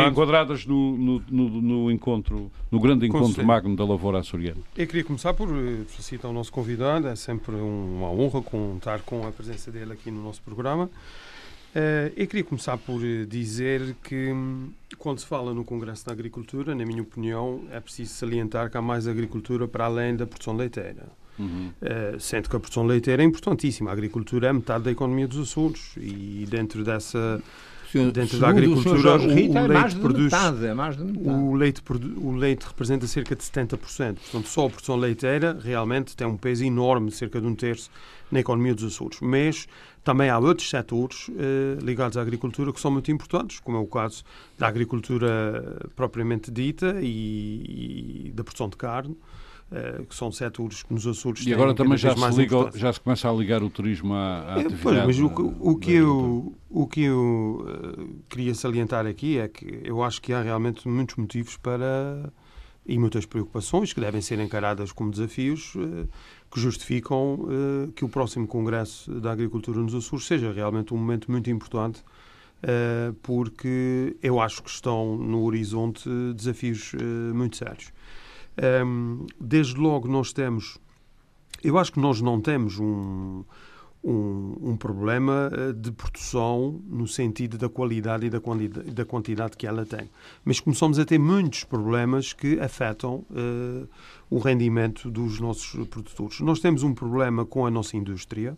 enquadradas no, no, no, no encontro, no grande encontro magno da lavoura açoriana. Eu queria começar por eh, felicitar o nosso convidado. É sempre um- uma honra contar com a presença dele aqui no nosso programa. Eh, Eu queria começar por eh, dizer que, hum, quando se fala no Congresso da Agricultura, na minha opinião, é preciso salientar que há mais agricultura para além da produção leiteira. Eh, sendo que a produção leiteira é importantíssima. A agricultura é metade da economia dos Açores e dentro dessa Dentro da Segundo o agricultura, o- Rita, o é leite produz- metade, é o leite, o leite representa cerca de 70%. Portanto, só a produção leiteira realmente tem um peso enorme, cerca de um terço, na economia dos Açores. Mas também há outros setores eh, ligados à agricultura que são muito importantes, como é o caso da agricultura propriamente dita e, e da produção de carne, eh, que são setores que nos Açores E agora também já se, liga, já se começa a ligar o turismo à, à É, pois, mas o, que- o que eu, o que eu queria salientar aqui é que eu acho que há realmente muitos motivos para e muitas preocupações que devem ser encaradas como desafios eh, que justificam eh, que o próximo Congresso da Agricultura nos Açores seja realmente um momento muito importante porque eu acho que estão no horizonte desafios muito sérios. Ehm, desde logo nós temos, eu acho que nós não temos um, um, um problema eh, de produção no sentido da qualidade e da quantidade, da quantidade que ela tem. Mas começamos a ter muitos problemas que afetam eh, o rendimento dos nossos produtores. Nós temos um problema com a nossa indústria,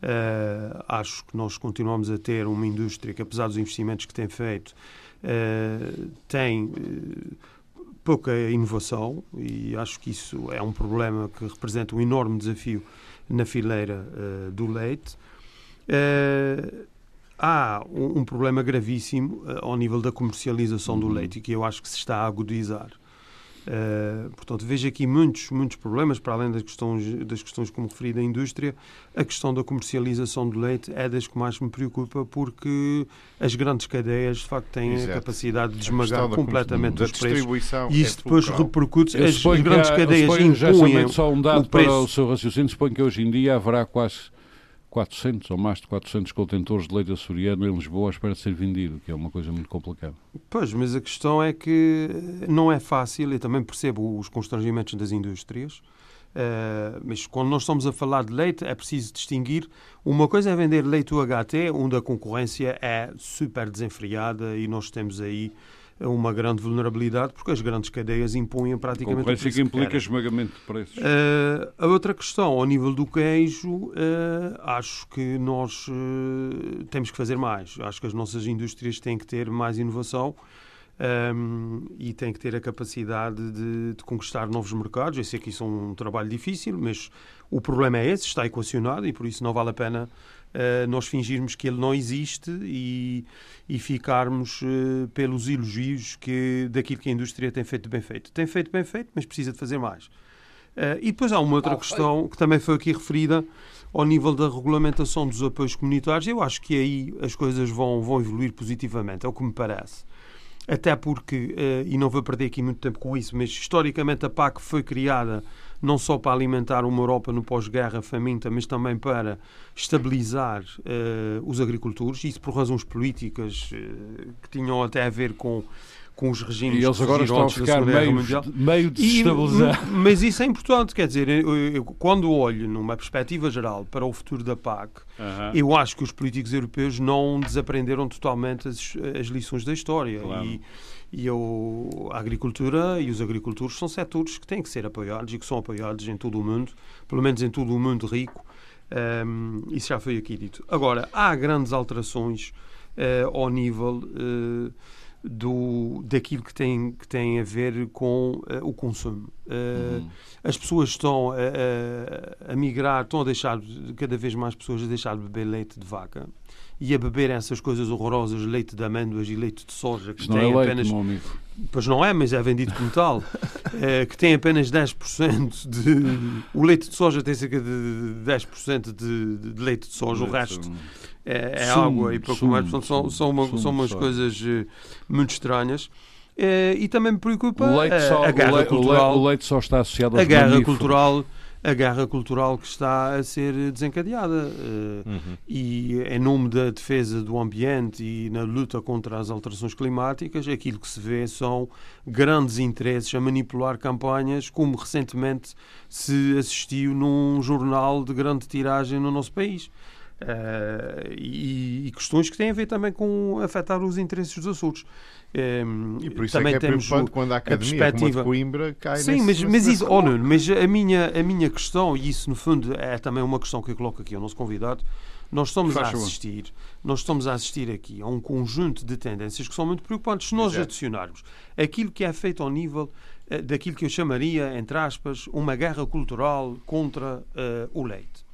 Uh, acho que nós continuamos a ter uma indústria que, apesar dos investimentos que tem feito, uh, tem uh, pouca inovação e acho que isso é um problema que representa um enorme desafio na fileira do leite. há um, um, problema gravíssimo ao nível da comercialização uhum. do leite e que eu acho que se está a agudizar. Uh, portanto, vejo aqui muitos, muitos problemas, para além das questões, das questões como referi da indústria, a questão da comercialização do leite é das que mais me preocupa, porque as grandes cadeias, de facto, têm Exato. a capacidade de esmagar completamente os preços. E isso é depois repercute, as, as grandes cadeias impõem só um dado para o seu raciocínio, suponho que hoje em dia haverá quase 400 ou mais de 400 contentores de leite açoriano em Lisboa à espera de ser vendido, que é uma coisa muito complicada. Pois, mas a questão é que não é fácil, eu também percebo os constrangimentos das indústrias, uh, mas quando nós estamos a falar de leite é preciso distinguir, uma coisa é vender leite UHT, onde a concorrência é super desenfreada e nós temos aí uma grande vulnerabilidade porque as grandes cadeias impõem praticamente Concorrência o que implica esmagamento de preços. Uh, a outra questão, ao nível do queijo, uh, acho que nós uh, temos que fazer mais. Acho que as nossas indústrias têm que ter mais inovação um, e têm que ter a capacidade de, de, conquistar novos mercados. Eu sei que isso é um trabalho difícil, mas o problema é esse, está equacionado e por isso não vale a pena uh, nós fingirmos que ele não existe e, e ficarmos uh, pelos elogios que, daquilo que a indústria tem feito bem feito. Tem feito bem feito, mas precisa de fazer mais. Uh, e depois há uma outra questão que também foi aqui referida ao nível da regulamentação dos apoios comunitários. Eu acho que aí as coisas vão, vão evoluir positivamente, é o que me parece. Até porque, e não vou perder aqui muito tempo com isso, mas historicamente a PAC foi criada não só para alimentar uma Europa no pós-guerra faminta, mas também para estabilizar uh, os agricultores, isso por razões políticas uh, que tinham até a ver com com os regimes e eles agora estão a ficar meio, meio desestabilizados. Mas isso é importante, quer dizer, eu, eu, quando olho numa perspectiva geral para o futuro da PAC, uh -huh. eu acho que os políticos europeus não desaprenderam totalmente as, as lições da história. Claro. E, e a agricultura e os agricultores são setores que têm que ser apoiados e que são apoiados em todo o mundo, pelo menos em todo o mundo rico. Um, isso já foi aqui dito. Agora, há grandes alterações uh, ao nível uh, do, daquilo que tem, que tem a ver com uh, o consumo. Uhum. As pessoas estão a, a, a, migrar, estão a deixar, cada vez mais pessoas a deixar de beber leite de vaca e a beber essas coisas horrorosas, leite de amêndoas e leite de soja, que tem é apenas. Leite, pois não é, mas é vendido como tal, é, que tem apenas 10% de. O leite de soja tem cerca de 10% de, de leite de soja, o resto é, é água e pouco sumo, mais. Portanto, são, são, uma, sumo, são umas coisas uh, muito estranhas. Uh, e também me preocupa o leite só, a, guerra o cultural. O leite só está associado aos A guerra cultural a guerra cultural que está a ser desencadeada. Eh, uhum. E em nome da defesa do ambiente e na luta contra as alterações climáticas, aquilo que se vê são grandes interesses a manipular campanhas, como recentemente se assistiu num jornal de grande tiragem no nosso país. Uh, e, e, questões que têm a ver também com afetar os interesses dos Açores. Um, e por isso também é que é temos preocupante quando a academia a como a de Coimbra cai Sim, nesse, mas, mas, isso, oh, Nuno, mas a, minha, a minha questão, e isso no fundo é também uma questão que eu coloco aqui ao nosso convidado, nós estamos Faz a assistir, nós estamos a assistir aqui a um conjunto de tendências que são muito preocupantes. Se nós Exato. adicionarmos aquilo que é feito ao nível uh, daquilo que eu chamaria, entre aspas, uma guerra cultural contra uh, o leite,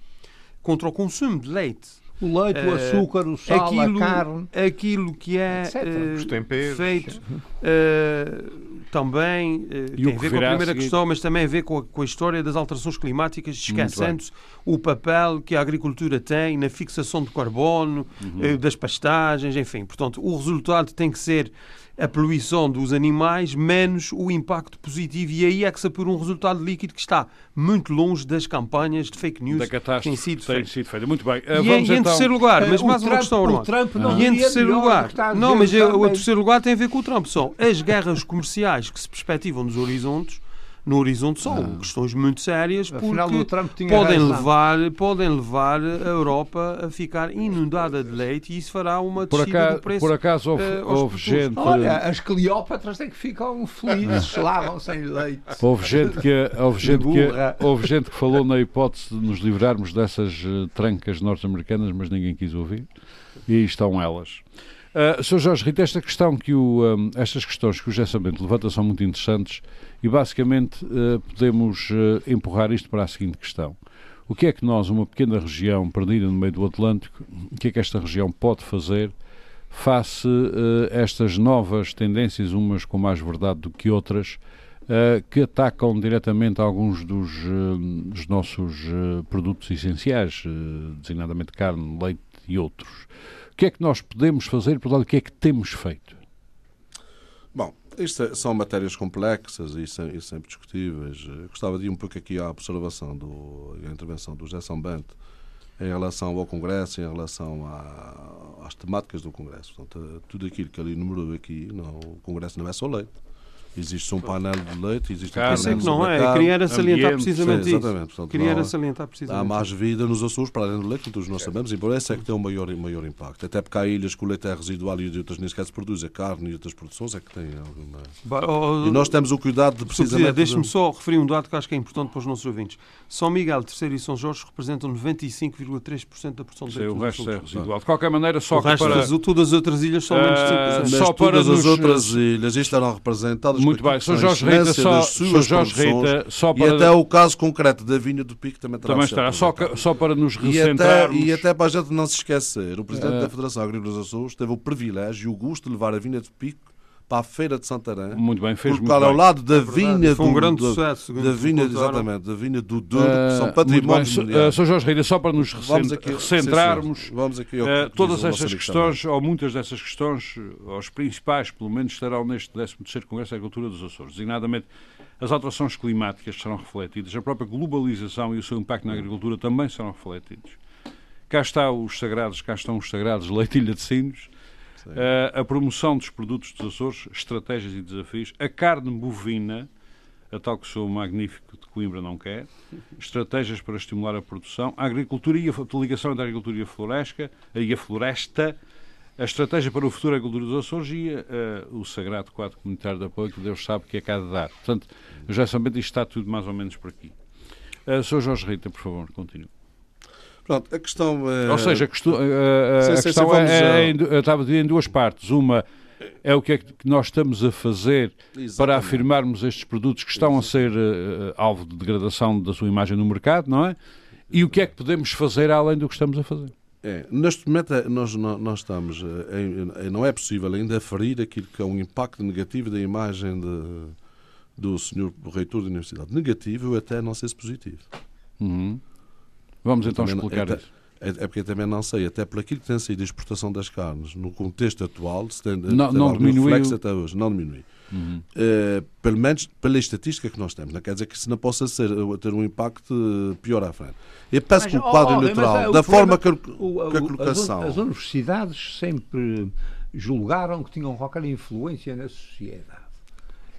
contra o consumo de leite o leite, uh, o eh, açúcar, o sal, aquilo, a carne. Aquilo que é uh, feito uh, também tem a ver com a primeira a questão, mas também a ver com a, com a história das alterações climáticas, esquecendo-se o papel que a agricultura tem na fixação de carbono, uhum. das pastagens, enfim. Portanto, o resultado tem que ser a poluição dos animais menos o impacto positivo. E aí é que se apura um resultado líquido que está muito longe das campanhas de fake news da catástrofe que têm sido, tem sido feita. Muito bem. Uh, e, vamos em, então... terceiro lugar, mas mais uma questão, o Trump não E em terceiro lugar, não, mas o terceiro lugar tem a ver com o Trump. São as guerras comerciais que se perspectivam nos horizontes no horizonte são ah. questões muito sérias Afinal, porque podem levar, podem levar a Europa a ficar inundada de leite e isso fará uma por descida acaso, do preço. Por acaso houve, uh, houve gente... Olha, as Cleópatras têm que ficam felizes, lavam sem leite. Houve gente que, houve gente que, houve gente que falou na hipótese de nos livrarmos dessas uh, trancas norte-americanas, mas ninguém quis ouvir. E aí estão elas. Uh, Sr. Jorge Rita, esta questão que o, um, estas questões que o José Samento levanta são muito interessantes e basicamente uh, podemos uh, empurrar isto para a seguinte questão. O que é que nós, uma pequena região perdida no meio do Atlântico, o que é que esta região pode fazer face a estas novas tendências, umas com mais verdade do que outras, que atacam diretamente alguns dos, dos nossos produtos essenciais, designadamente carne, leite e outros? O que é que nós podemos fazer, por lado, o que é que temos feito? Bom, isto é, são matérias complexas e, sem, e sempre discutíveis. Eu gostava de ir um pouco aqui à observação, do, à intervenção do José Bento em relação ao Congresso, em relação à, às temáticas do Congresso. Portanto, tudo aquilo que ele enumerou aqui, não, o Congresso não é só leite. Existe um painel de leite, existe um painel sei que não é. Queria era salientar precisamente Sim, exatamente. isso. Portanto, Queria era salientar precisamente Há mais vida nos Açores para além do leite, todos nós sabemos, e por isso é que tem um maior, maior impacto. Até porque há ilhas que o leite é residual e outras nem sequer se produz, a carne e outras produções é que têm alguma... Bah, oh, e nós temos o cuidado de precisamente... Deixe-me só referir um dado que acho que é importante para os nossos ouvintes. São Miguel, Terceiro e São Jorge representam 95,3% da produção de leite. Sim, o resto é residual. De qualquer maneira, só o resto, para... Todas as outras ilhas são menos de 5%. Uh, só para todas as outras ilhas estarão representadas... Muito bem, São Jorge Rita, só, suas Jorge Rita, só para... E até o caso concreto da vinha do Pico também terá Também estará, só, só para nos recentrarmos... E até, e até para a gente não se esquecer, o Presidente uh... da Federação Agrícola dos Açores teve o privilégio e o gosto de levar a vinha do Pico para a Feira de Santarém. Muito bem, fez muito bem. ao lado da é vinha Foi um do, grande do, sucesso. Da vinha, exatamente, da vinha do Douro, uh, que são patrimónios uh, Sr. Jorge Reira, só para nos vamos aqui, recentrarmos, sim. Vamos aqui uh, todas estas questões, também. ou muitas dessas questões, os principais, pelo menos, estarão neste 13º Congresso da Agricultura dos Açores, designadamente as alterações climáticas serão refletidas, a própria globalização e o seu impacto na agricultura também serão refletidos. Cá está os sagrados, cá estão os sagrados leitilha de sinos, uh, a promoção dos produtos dos Açores, estratégias e desafios, a carne bovina, a tal que sou magnífico de Coimbra não quer, estratégias para estimular a produção, a agricultura e a ligação entre a agricultura e a floresta, e a floresta, a estratégia para o futuro da agricultura dos Açores e uh, o sagrado quadro comunitário de apoio que Deus sabe que é cada dar. Portanto, já sabendo isto está tudo mais ou menos por aqui. Uh, Sr. Jorge Rita, por favor, continue. Pronto, a questão é... Ou seja, a, questão, a, a questão é, é, é, estava em duas partes. Uma é o que é que nós estamos a fazer Exatamente. para afirmarmos estes produtos que estão Exatamente. a ser uh, alvo de degradação da sua imagem no mercado, não é? E o que é que podemos fazer além do que estamos a fazer? É, neste momento é, nós, nós estamos, em, não é possível ainda aferir aquilo que é um impacto negativo da imagem de, do senhor reitor da universidade. Negativo até não sei se positivo. Uhum. Vamos então explicar é, isso. É, é, porque eu também não sei, até por aquilo que tem sido a exportação das carnes, no contexto atual, se tem, não, tem não diminuiu reflexo até hoje, não diminui. Uhum. Uh, pelo menos pela estatística que nós temos, não quer dizer que isso não possa ser, ter um impacto pior à frente. Eu penso mas, que o quadro oh, natural, da forma que, a colocação. As, universidades sempre julgaram que tinham qualquer influência na sociedade.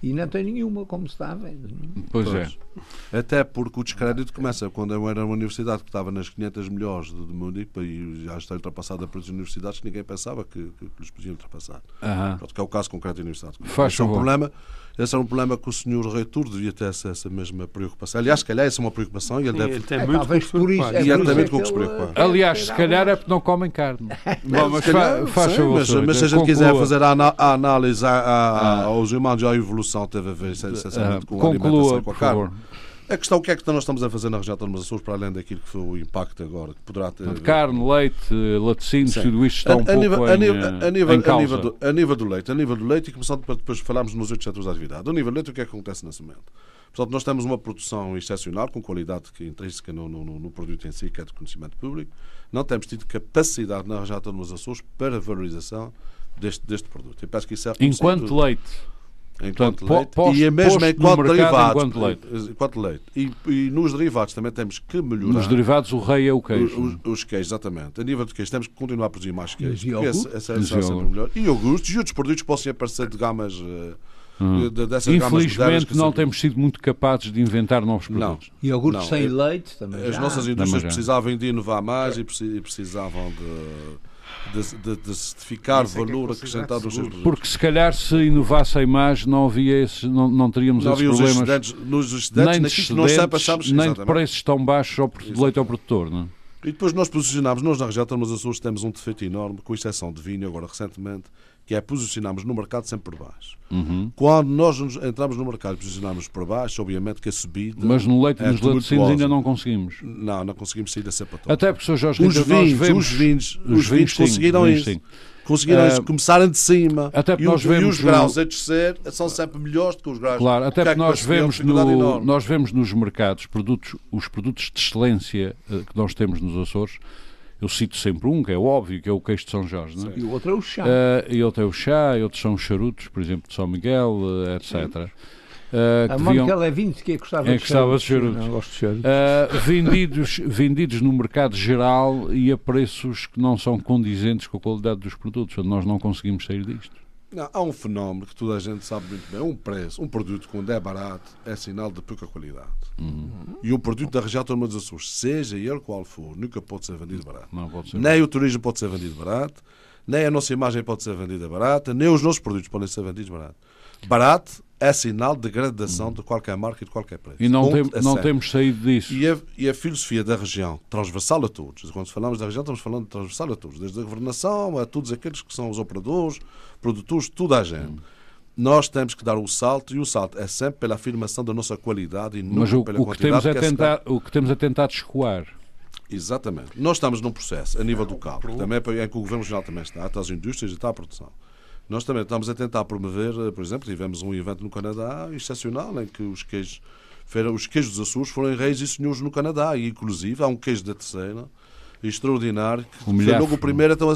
E não tem nenhuma, como se está vendo. Pois, é. pois, é. Até porque o descrédito começa quando eu era uma universidade que estava nas 500 melhores de, de Munique e já está ultrapassada pelas universidades que ninguém pensava que, que, que lhes podiam ultrapassar. Uhum. Pronto, que é o caso concreto da universidade. Faz esse é um problema esse é um problema que o senhor reitor devia ter essa, essa mesma preocupação. Aliás, se calhar essa é uma preocupação e ele deve... Tem é, muito talvez por isso. É e ele muito com que se preocupar. Aliás, se calhar é porque não comem carne. Bom, mas calhar, faz sim, mas, mas, se a gente quiser fazer a, a análise a, a, ah. aos humanos, a evolução teve a ver essencialmente com a alimentação com a carne. Favor. A questão, o que é que nós estamos a fazer na região de Açores, para além daquilo que foi o impacto agora, que poderá ter... De carne, leite, laticínios, Sim. tudo isto está a, um a pouco nível, em, a nível, em causa. A nível, do, a nível do leite, a nível do leite, e começando para depois falarmos nos outros setores da atividade. A nível do leite, o que é que acontece nesse momento? Portanto, nós temos uma produção excepcional, com qualidade que é intrínseca no, no, no, produto em si, que é de conhecimento público. Não temos tido capacidade na região de Açores para valorização deste, deste produto. Eu penso que isso é Enquanto leite enquanto Portanto, leite posto, e a mesma enquanto derivados. Enquanto leite. Enquanto leite. E, e, nos derivados também temos que melhorar. Nos derivados o rei é o queijo. Os, os queijos, exatamente. A nível de queijo temos que continuar a produzir mais queijo. E essa, essa, essa é sempre melhor. E iogurtes e outros produtos que possam aparecer de gamas. De, dessas Infelizmente não temos sido muito capazes de inventar novos produtos. Não. Iogurtes sem leite também. As já. nossas indústrias precisavam de inovar mais e precisavam de de, de, de certificar é valor acrescentado aos seus. Porque se calhar se inovassem mais não havia esses, não, não teríamos não esses problemas. Excedentes, nos excedentes, nem de excedentes, nem de preços tão baixos ao, de leite ao produtor. Não? É? E depois nós posicionámos, nós na região de Açores temos um defeito enorme, com exceção de vinho, agora recentemente, que é posicionarmos no mercado sempre por baixo. Uhum. Quando nós entramos no mercado e posicionamos por baixo, obviamente que a subida. Mas no leite é nos laticínios ainda não conseguimos. Não, não conseguimos sair dessa patota. Até porque, Sr. Jorge, os vinhos, vemos, os vinhos, os, os vinhos, conseguiram vinhos, isso. Sim. Conseguiram uh, começarem de cima até e, nós vemos e os graus no... a descer são sempre melhores do que os graus. Claro, até porque nós vemos, no, nós vemos nos mercados produtos, os produtos de excelência uh, que nós temos nos Açores eu cito sempre um, que é óbvio, que é o queijo de São Jorge. Não é? E o outro é o chá. Uh, e outro é o chá, e outros são os charutos, por exemplo, de São Miguel, uh, etc. Uh, a Mónica deviam... Levinsky é gostava, é, gostava de charutos. Não, gosto de charutos. Uh, vendidos, vendidos no mercado geral e a preços que não são condizentes com a qualidade dos produtos. Nós não conseguimos sair disto. Não, há um fenómeno que toda a gente sabe muito bem. Um preço, um produto quando é barato é sinal de pouca qualidade. Uhum. E um produto da região Autónoma dos Açores, seja ele qual for, nunca pode ser vendido barato. Não pode ser nem barato. o turismo pode ser vendido barato, nem a nossa imagem pode ser vendida barata, nem os nossos produtos podem ser vendidos barato. Barato é sinal de degradação de qualquer marca e de qualquer preço. E não, tem, é não temos saído disso. E a, e a, filosofia da região, transversal a todos, quando falamos da região, estamos falando de transversal a todos, desde a governação a todos aqueles que são os operadores, produtores, toda a gente. Hum. Nós temos que dar o salto e o salto é sempre pela afirmação da nossa qualidade e nunca Mas o, pela o que temos é tentar, O que temos é tentar escoar. Exatamente. Nós estamos num processo a nível do cabo, também é, é que o Governo Regional também está, está as indústrias e está a produção. Nós também estamos a tentar promover, eh, por exemplo, tivemos um evento no Canadá excepcional em que os queijos, os queijos dos Açores foram reis e senhores no Canadá. E, inclusive, há um queijo da terceira extraordinário que foi logo o primeiro então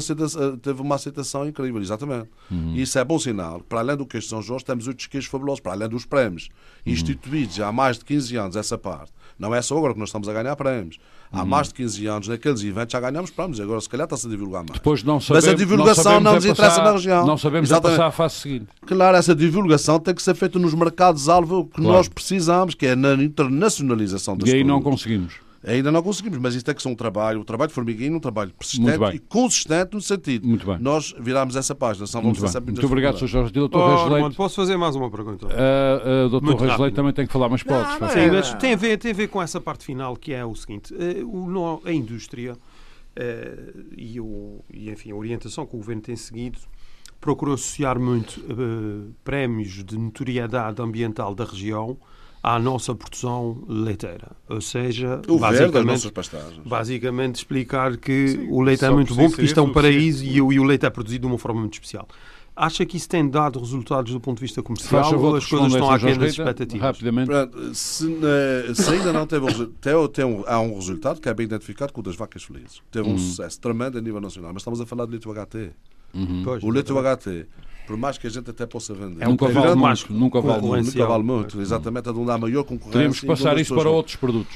teve uma aceitação incrível, exatamente. Uhum. E isso é bom sinal. Para além do queijo de São Jorge, temos outros queijos fabulosos, para além dos prémios, uhum. instituídos há mais de 15 anos essa parte. Não é só agora que nós estamos a ganhar prémios. Há mais de 15 anos, naqueles eventos, já ganhamos prémios. Agora, se calhar, está-se a divulgar mais. Depois não sabemos, Mas a divulgação não, não nos interessa passar, na região. Não sabemos Exatamente. passar à fase seguinte. Claro, essa divulgação tem que ser feita nos mercados-alvo que claro. nós precisamos, que é na internacionalização das E aí produtos. não conseguimos. Ainda não conseguimos, mas isto tem que ser um trabalho, um trabalho de formiguinho, um trabalho persistente e consistente no sentido. Muito bem. Nós viramos essa página, senão vamos muito, muito obrigado, Sr. Jorge. Doutor oh, Reis Posso fazer mais uma pergunta? Uh, uh, Doutor Reis Leite também tem que falar, mas pode. Não, Sim, mas tem a, ver, tem a ver com essa parte final, que é o seguinte. Uh, o, a indústria uh, e, o, e, enfim, a orientação que o Governo tem seguido procurou associar muito uh, prémios de notoriedade ambiental da região à nossa produção leiteira. Ou seja, o basicamente, basicamente explicar que Sim, o leite é muito bom porque isto é um paraíso e o, e o leite é produzido de uma forma muito especial. Acha que isso tem dado resultados do ponto de vista comercial ou as coisas estão aquém das expectativas? Rapidamente. Se, se, ainda não teve, tem, tem um, há um resultado que é bem identificado com o das vacas felizes. Teve um uhum. sucesso tremendo a nível nacional, mas estamos a falar de leite HT. Uhum. Pois, o leite HT por mais que a gente até possa vender. É nunca, vale muito, nunca vale muito. Nunca vale muito, exatamente, é de onde há maior concorrência. Teríamos que passar isso para outros produtos.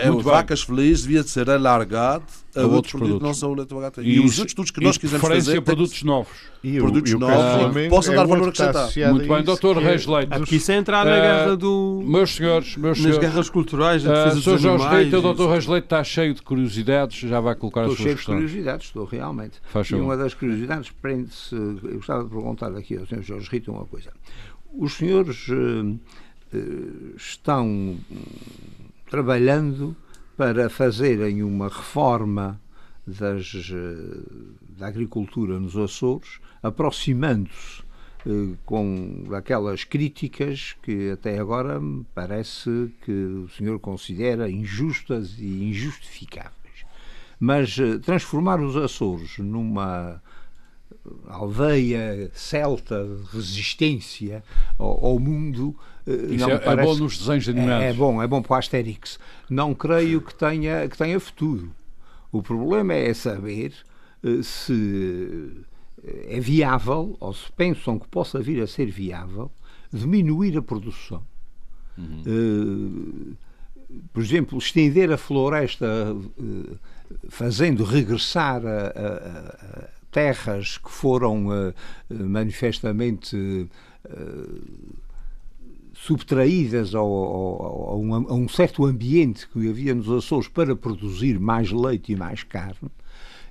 É, o Vacas Felizes devia de ser alargado a, a outros, outros produtos, não são o leite HT. E, e os outros estudos que nós quisermos fazer... produtos novos. E o, produtos e o novos que possam é dar valor acrescentado. Muito bem, doutor Reis Leite. Aqui isso é entrar na guerra do... Meus senhores, meus nas senhores. guerras culturais, a defesa uh, dos Jorge o doutor Reis Leite está cheio de curiosidades, já vai colocar estou as suas cheio de curiosidades, estou realmente. Faz e uma das curiosidades prende-se... Eu gostava de perguntar aqui ao senhor Jorge Rito uma coisa. Os senhores estão trabalhando para fazerem uma reforma das, eh, da agricultura nos Açores, aproximando-se eh, com aquelas críticas que até agora parece que o senhor considera injustas e injustificáveis. Mas eh, transformar os Açores numa aldeia celta de resistência ao, ao mundo. Eh, Isso é, parece, é bom nos desenhos animados. É, é, bom, é bom para o Asterix. Não creio que tenha, que tenha futuro. O problema é saber eh, se eh, é viável, ou se pensam que possa vir a ser viável, diminuir a produção. Uhum. por exemplo, estender a floresta fazendo regressar a, a, a terras que foram uh, manifestamente subtraídas ao, ao, a, um, a, um, certo ambiente que havia nos Açores para produzir mais leite e mais carne.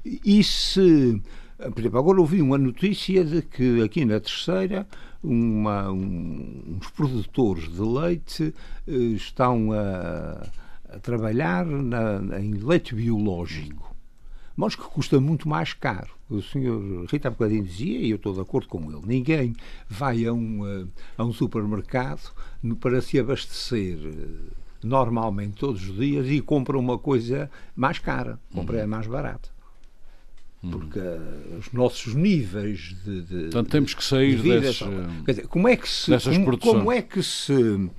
E se, por exemplo, agora ouvi uma notícia de que aqui na Terceira uma, um, uns produtores de leite uh, estão a, a trabalhar na, em leite biológico mas que custa muito mais caro. O senhor Rita há bocadinho dizia, e eu estou de acordo com ele, ninguém vai a um, eh, a um supermercado para se abastecer eh, normalmente todos os dias e compra uma coisa mais cara, compra uhum. é mais barata. Uhum. Porque uh, os nossos níveis de, de Portanto, temos que sair de desses, são, quer dizer, como é que se como, como, é que se uh,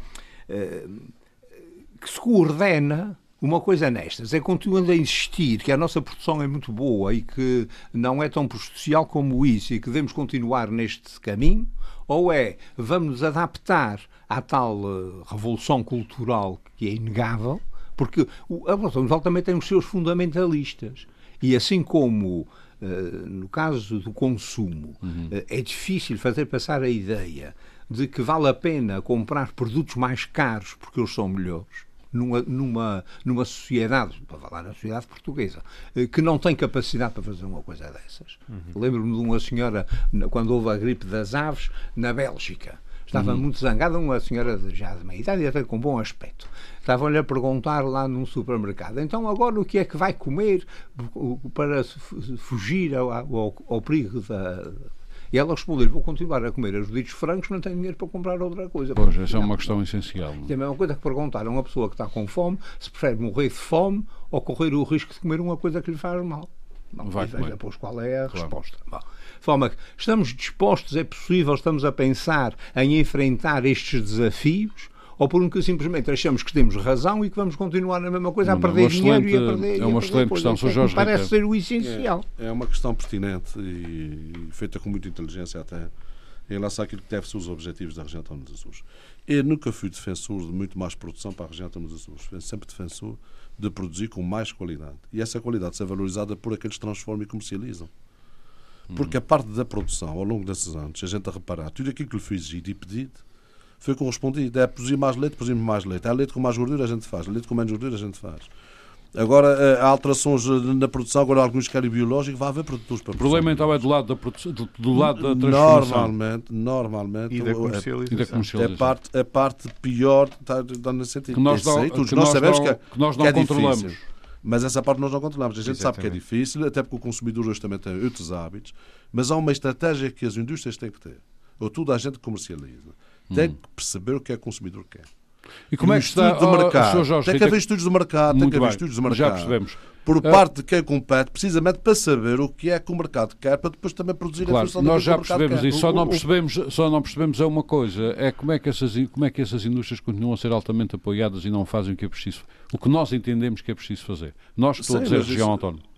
que se coordena uma coisa nestas é continuando a insistir que a nossa produção é muito boa e que não é tão prejudicial como isso e que devemos continuar neste caminho, ou é vamos nos adaptar à tal uh, revolução cultural que é inegável, porque a Revolução Cultural também tem os seus fundamentalistas. E assim como uh, no caso do consumo uhum. uh, é difícil fazer passar a ideia de que vale a pena comprar produtos mais caros porque eles são melhores, numa, numa, numa sociedade, para falar na sociedade portuguesa, eh, que não tem capacidade para fazer uma coisa dessas. Uhum. Lembro-me de uma senhora, quando houve a gripe das aves, na Bélgica. Estava uhum. muito zangada, uma senhora já de meia idade e até com bom aspecto. Estavam-lhe a perguntar lá num supermercado: então agora o que é que vai comer para fugir ao, ao, ao perigo da, e ela respondeu vou continuar a comer os ditos frangos, não tenho dinheiro para comprar outra coisa. Pois, essa é uma questão essencial. É a mesma coisa que perguntar a uma pessoa que está com fome se prefere morrer de fome ou correr o risco de comer uma coisa que lhe faz mal. Bom, Vai veja, pois, qual é a claro. resposta. Bom, forma que estamos dispostos, é possível, estamos a pensar em enfrentar estes desafios ou por um que simplesmente achamos que temos razão e que vamos continuar na mesma coisa, não, a perder dinheiro e a perder. É uma excelente questão, Sr. Jorge. Parece ser o essencial. É, é, uma questão pertinente e feita com muita inteligência até em relação àquilo que deve ser os objetivos da região Autónoma dos Açores. Eu nunca fui defensor de muito mais produção para a região Autónoma dos Açores. Fui sempre defensor de produzir com mais qualidade. E essa qualidade ser valorizada por aqueles que transformam e comercializam. Porque a parte da produção, ao longo desses anos, a gente a reparar, tudo aquilo que lhe foi exigido e pedido, foi correspondido. É produzir mais leite, produzimos mais leite. Há leite com mais gordura, a gente faz. Leite com menos gordura, a gente faz. Agora, eh, há alterações eh, na produção, agora alguns querem biológico, vai haver produtores para O problema então é do lado da, produção, do lado da transformação. Normalmente, normalmente. E da comercialização. É, a, parte, a parte pior está, está nesse sentido. Que nós, não, que nós sabemos não, que, é- que nós não que é controlamos. Difícil. Mas essa parte nós não controlamos. A gente Exatamente. sabe que é difícil, até porque o consumidor hoje também tem outros hábitos, mas há uma estratégia que as indústrias têm que ter. Ou tudo a gente comercializa tem que perceber o que é que o consumidor quer. E como e é que está de mercado? Oh, Jorge, tem que haver estudos de mercado, tem que haver bem, estudos de mercado. Já percebemos. Por uh, parte de quem compete, precisamente para saber o que é que o mercado quer, para depois também produzir claro, a função Nós já percebemos isso, só não percebemos, só não percebemos é uma coisa, é como é, que essas, como é que essas indústrias continuam a ser altamente apoiadas e não fazem o que é preciso, o que nós entendemos que é preciso fazer. Nós, estou a dizer, região isso... autónoma.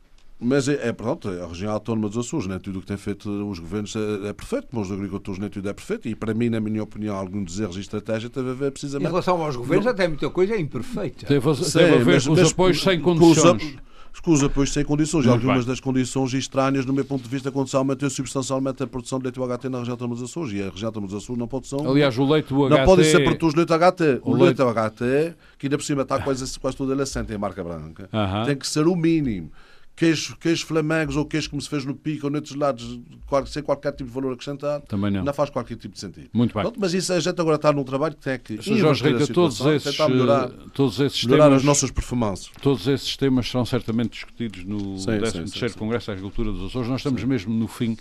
Mas é, é pronto, a região autónoma dos Açores, nem tudo o que tem feito os governos é, é perfeito, mas os agricultores nem tudo é perfeito. E para mim, na minha opinião, alguns erros de estratégia teve a ver precisamente. Em relação aos governos, não... até muita coisa é imperfeita. Teve, a, teve a ver com os apoios sem condições. Com os apoios sem condições. Muito algumas bem. das condições estranhas, do meu ponto de vista, quando se aumentou substancialmente a produção de leite UHT na região autónoma dos Açores. E a região autónoma dos Açores não pode ser. Aliás, o leite UHT. Não pode ser produtos de leite UHT. O, o leite UHT, que ainda por cima está quase, quase toda ele assente em marca branca, uh -huh. tem que ser o mínimo queijo, queijo flamengos ou queijo como se fez no pico ou noutros lados, sem qualquer tipo de valor acrescentado, Também não. não faz qualquer tipo de sentido. Muito bem. Pronto, mas isso a gente agora está num trabalho que tem que Sr. Jorge Rica, todos esses, melhorar, todos esses melhorar temas, as nossas performances. Todos esses temas serão certamente discutidos no 13º Congresso da Agricultura dos Açores. Nós estamos sim. mesmo no fim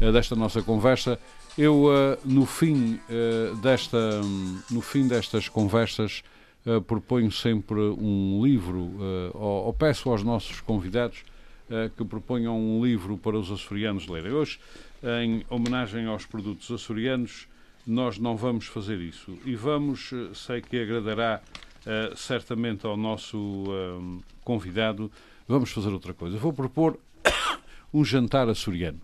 uh, desta nossa conversa. Eu, uh, no, fim, uh, desta, um, no fim destas conversas, uh, proponho sempre um livro, uh, ou, ou, peço aos nossos convidados uh, que proponham um livro para os açorianos lerem. Hoje, em homenagem aos produtos açorianos, nós não vamos fazer isso. E vamos, sei que agradará certamente ao nosso convidado, vamos fazer outra coisa. Vou propor um jantar açoriano.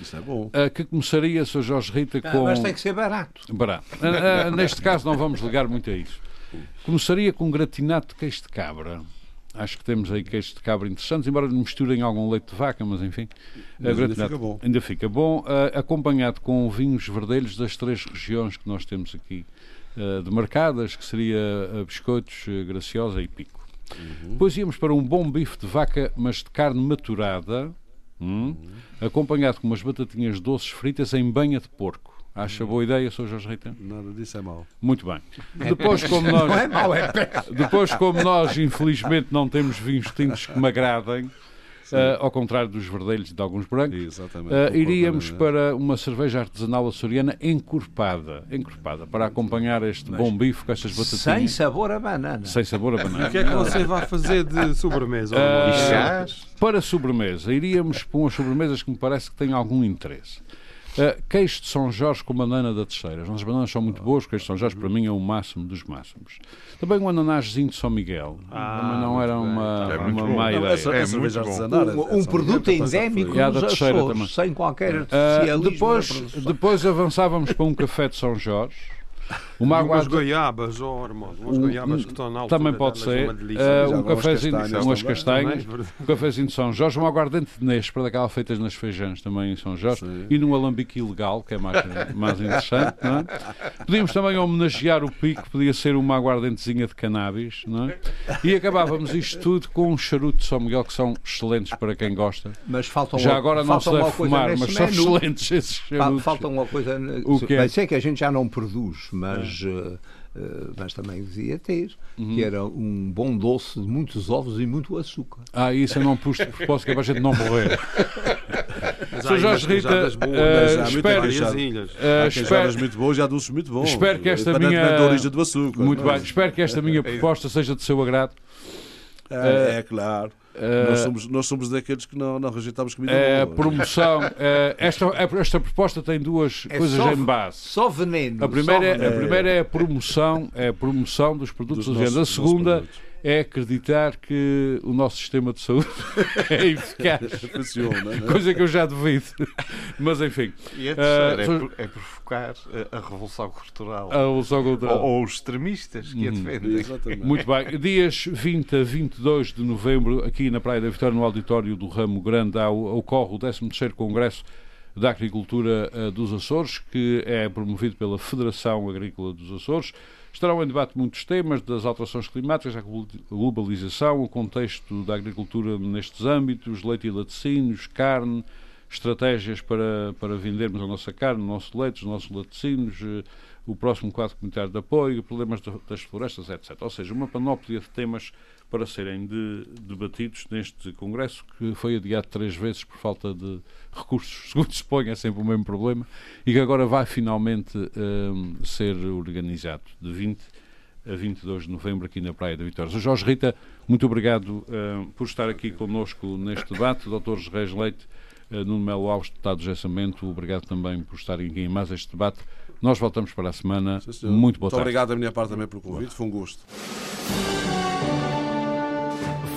Isso é bom. Uh, que começaria, Sr. Jorge Rita, ah, com. mas tem que ser barato. Barato. Uh, uh, neste caso, não vamos ligar muito a isso. Começaria com um gratinado de queijo de cabra. Acho que temos aí queijos de cabra interessantes, embora misturem algum leite de vaca, mas enfim. Mas ainda fica bom. Ainda fica bom, uh, acompanhado com vinhos verdelhos das três regiões que nós temos aqui uh, demarcadas, que seria uh, biscoitos, graciosa e pico. Uhum. Depois íamos para um bom bife de vaca, mas de carne maturada, hum, uhum. acompanhado com umas batatinhas doces fritas em banha de porco. Acha boa ideia, Sr. Jorge Rita? Nada disso é mau. Muito bem. Depois, como nós, não é mau, é depois, como nós, infelizmente, não temos vinhos tintos que me agradem, Uh, ao contrário dos verdelhos e de alguns brancos, uh, iríamos para uma cerveja artesanal açoriana encorpada, encorpada, para acompanhar este Mas, bom bife com estas batatinhas. Sem sabor a banana. Sem sabor a banana. o que é que você vai fazer de sobremesa? Uh, para sobremesa, iríamos para umas sobremesas que me parece que têm algum interesse. Uh, queijo de São Jorge com banana da Terceira. As nossas bananas são muito boas, o queijo de São Jorge para mim é o máximo dos máximos. Também um ananazinho de São Miguel. Ah, Também não era uma, é uma má ideia. É, é, muito bom. Um, um produto endémico é dos Açores, sem qualquer artificialismo. Uh, depois, depois avançávamos para um café de São Jorge uma água umas goiabas, oh, irmão, umas goiabas que estão na altura Também pode ser. Uh, um cafezinho, umas castanhas, um cafezinho de São Jorge, um aguardente de Nespra, daquela feitas nas feijãs também em São Jorge, Sim. e num alambique ilegal, que é mais, mais interessante. Não é? Podíamos também homenagear o pico, podia ser uma aguardentezinha de cannabis, não é? E acabávamos isto tudo com um charuto de São Miguel, que são excelentes para quem gosta. Mas faltam Já agora não se deve fumar, mas são excelentes esses charutos. Falta uma coisa, o que é? sei que a gente já não produz, mas, uh, uh, mas também devia ter, uhum. que era um bom doce de muitos ovos e muito açúcar. Ah, isso eu não pus de propósito, que é para a gente não morrer. Sr. Jorge Rita, uh, espero, uh, espero, muito bons e há doces muito bons. Espero que esta minha da origem do açúcar. Muito bem, espero que esta minha proposta seja de seu agrado. É, é claro. Uh, nós, somos, nós somos daqueles que não, não rejeitamos comida é, boa. promoção. é, esta, esta proposta tem duas é coisas só, em base. Só veneno. A primeira, é, veneno. a primeira é a promoção, é a promoção dos produtos dos nossos, A segunda é acreditar que o nosso sistema de saúde é eficaz. Funciona, é? Coisa que eu já duvido. Mas enfim. E a terceira uh, é, é provocar a revolução cultural. A revolução cultural. Ou, ou os extremistas que a uhum. defendem. Exatamente. Muito bem. Dias 20 a 22 de novembro, aqui na Praia da Vitória, no auditório do Ramo Grande, ocorre o 13º Congresso da Agricultura uh, dos Açores, que é promovido pela Federação Agrícola dos Açores. Estarão em debate muitos temas, das alterações climáticas, a globalização, o contexto da agricultura nestes âmbitos, leite e laticínios, carne, estratégias para, para vendermos a nossa carne, o nosso leite, os nossos laticínios, eh, o próximo quadro comunitário de apoio, problemas das florestas, etc. Ou seja, uma panóplia de temas para serem de, debatidos neste Congresso, que foi adiado três vezes por falta de recursos, segundo se põe, é sempre o mesmo problema, e que agora vai finalmente um, ser organizado de 20 a 22 de novembro aqui na Praia da Vitória. Jorge Rita, muito obrigado um, por estar aqui connosco neste debate. Dr. Reis Leite, uh, Nuno Melo Alves, deputado de Gessamento, obrigado também por estarem aqui em mais este debate. Nós voltamos para a semana. Sim, muito boa muito tarde. obrigado da minha parte também pelo convite, foi um gosto.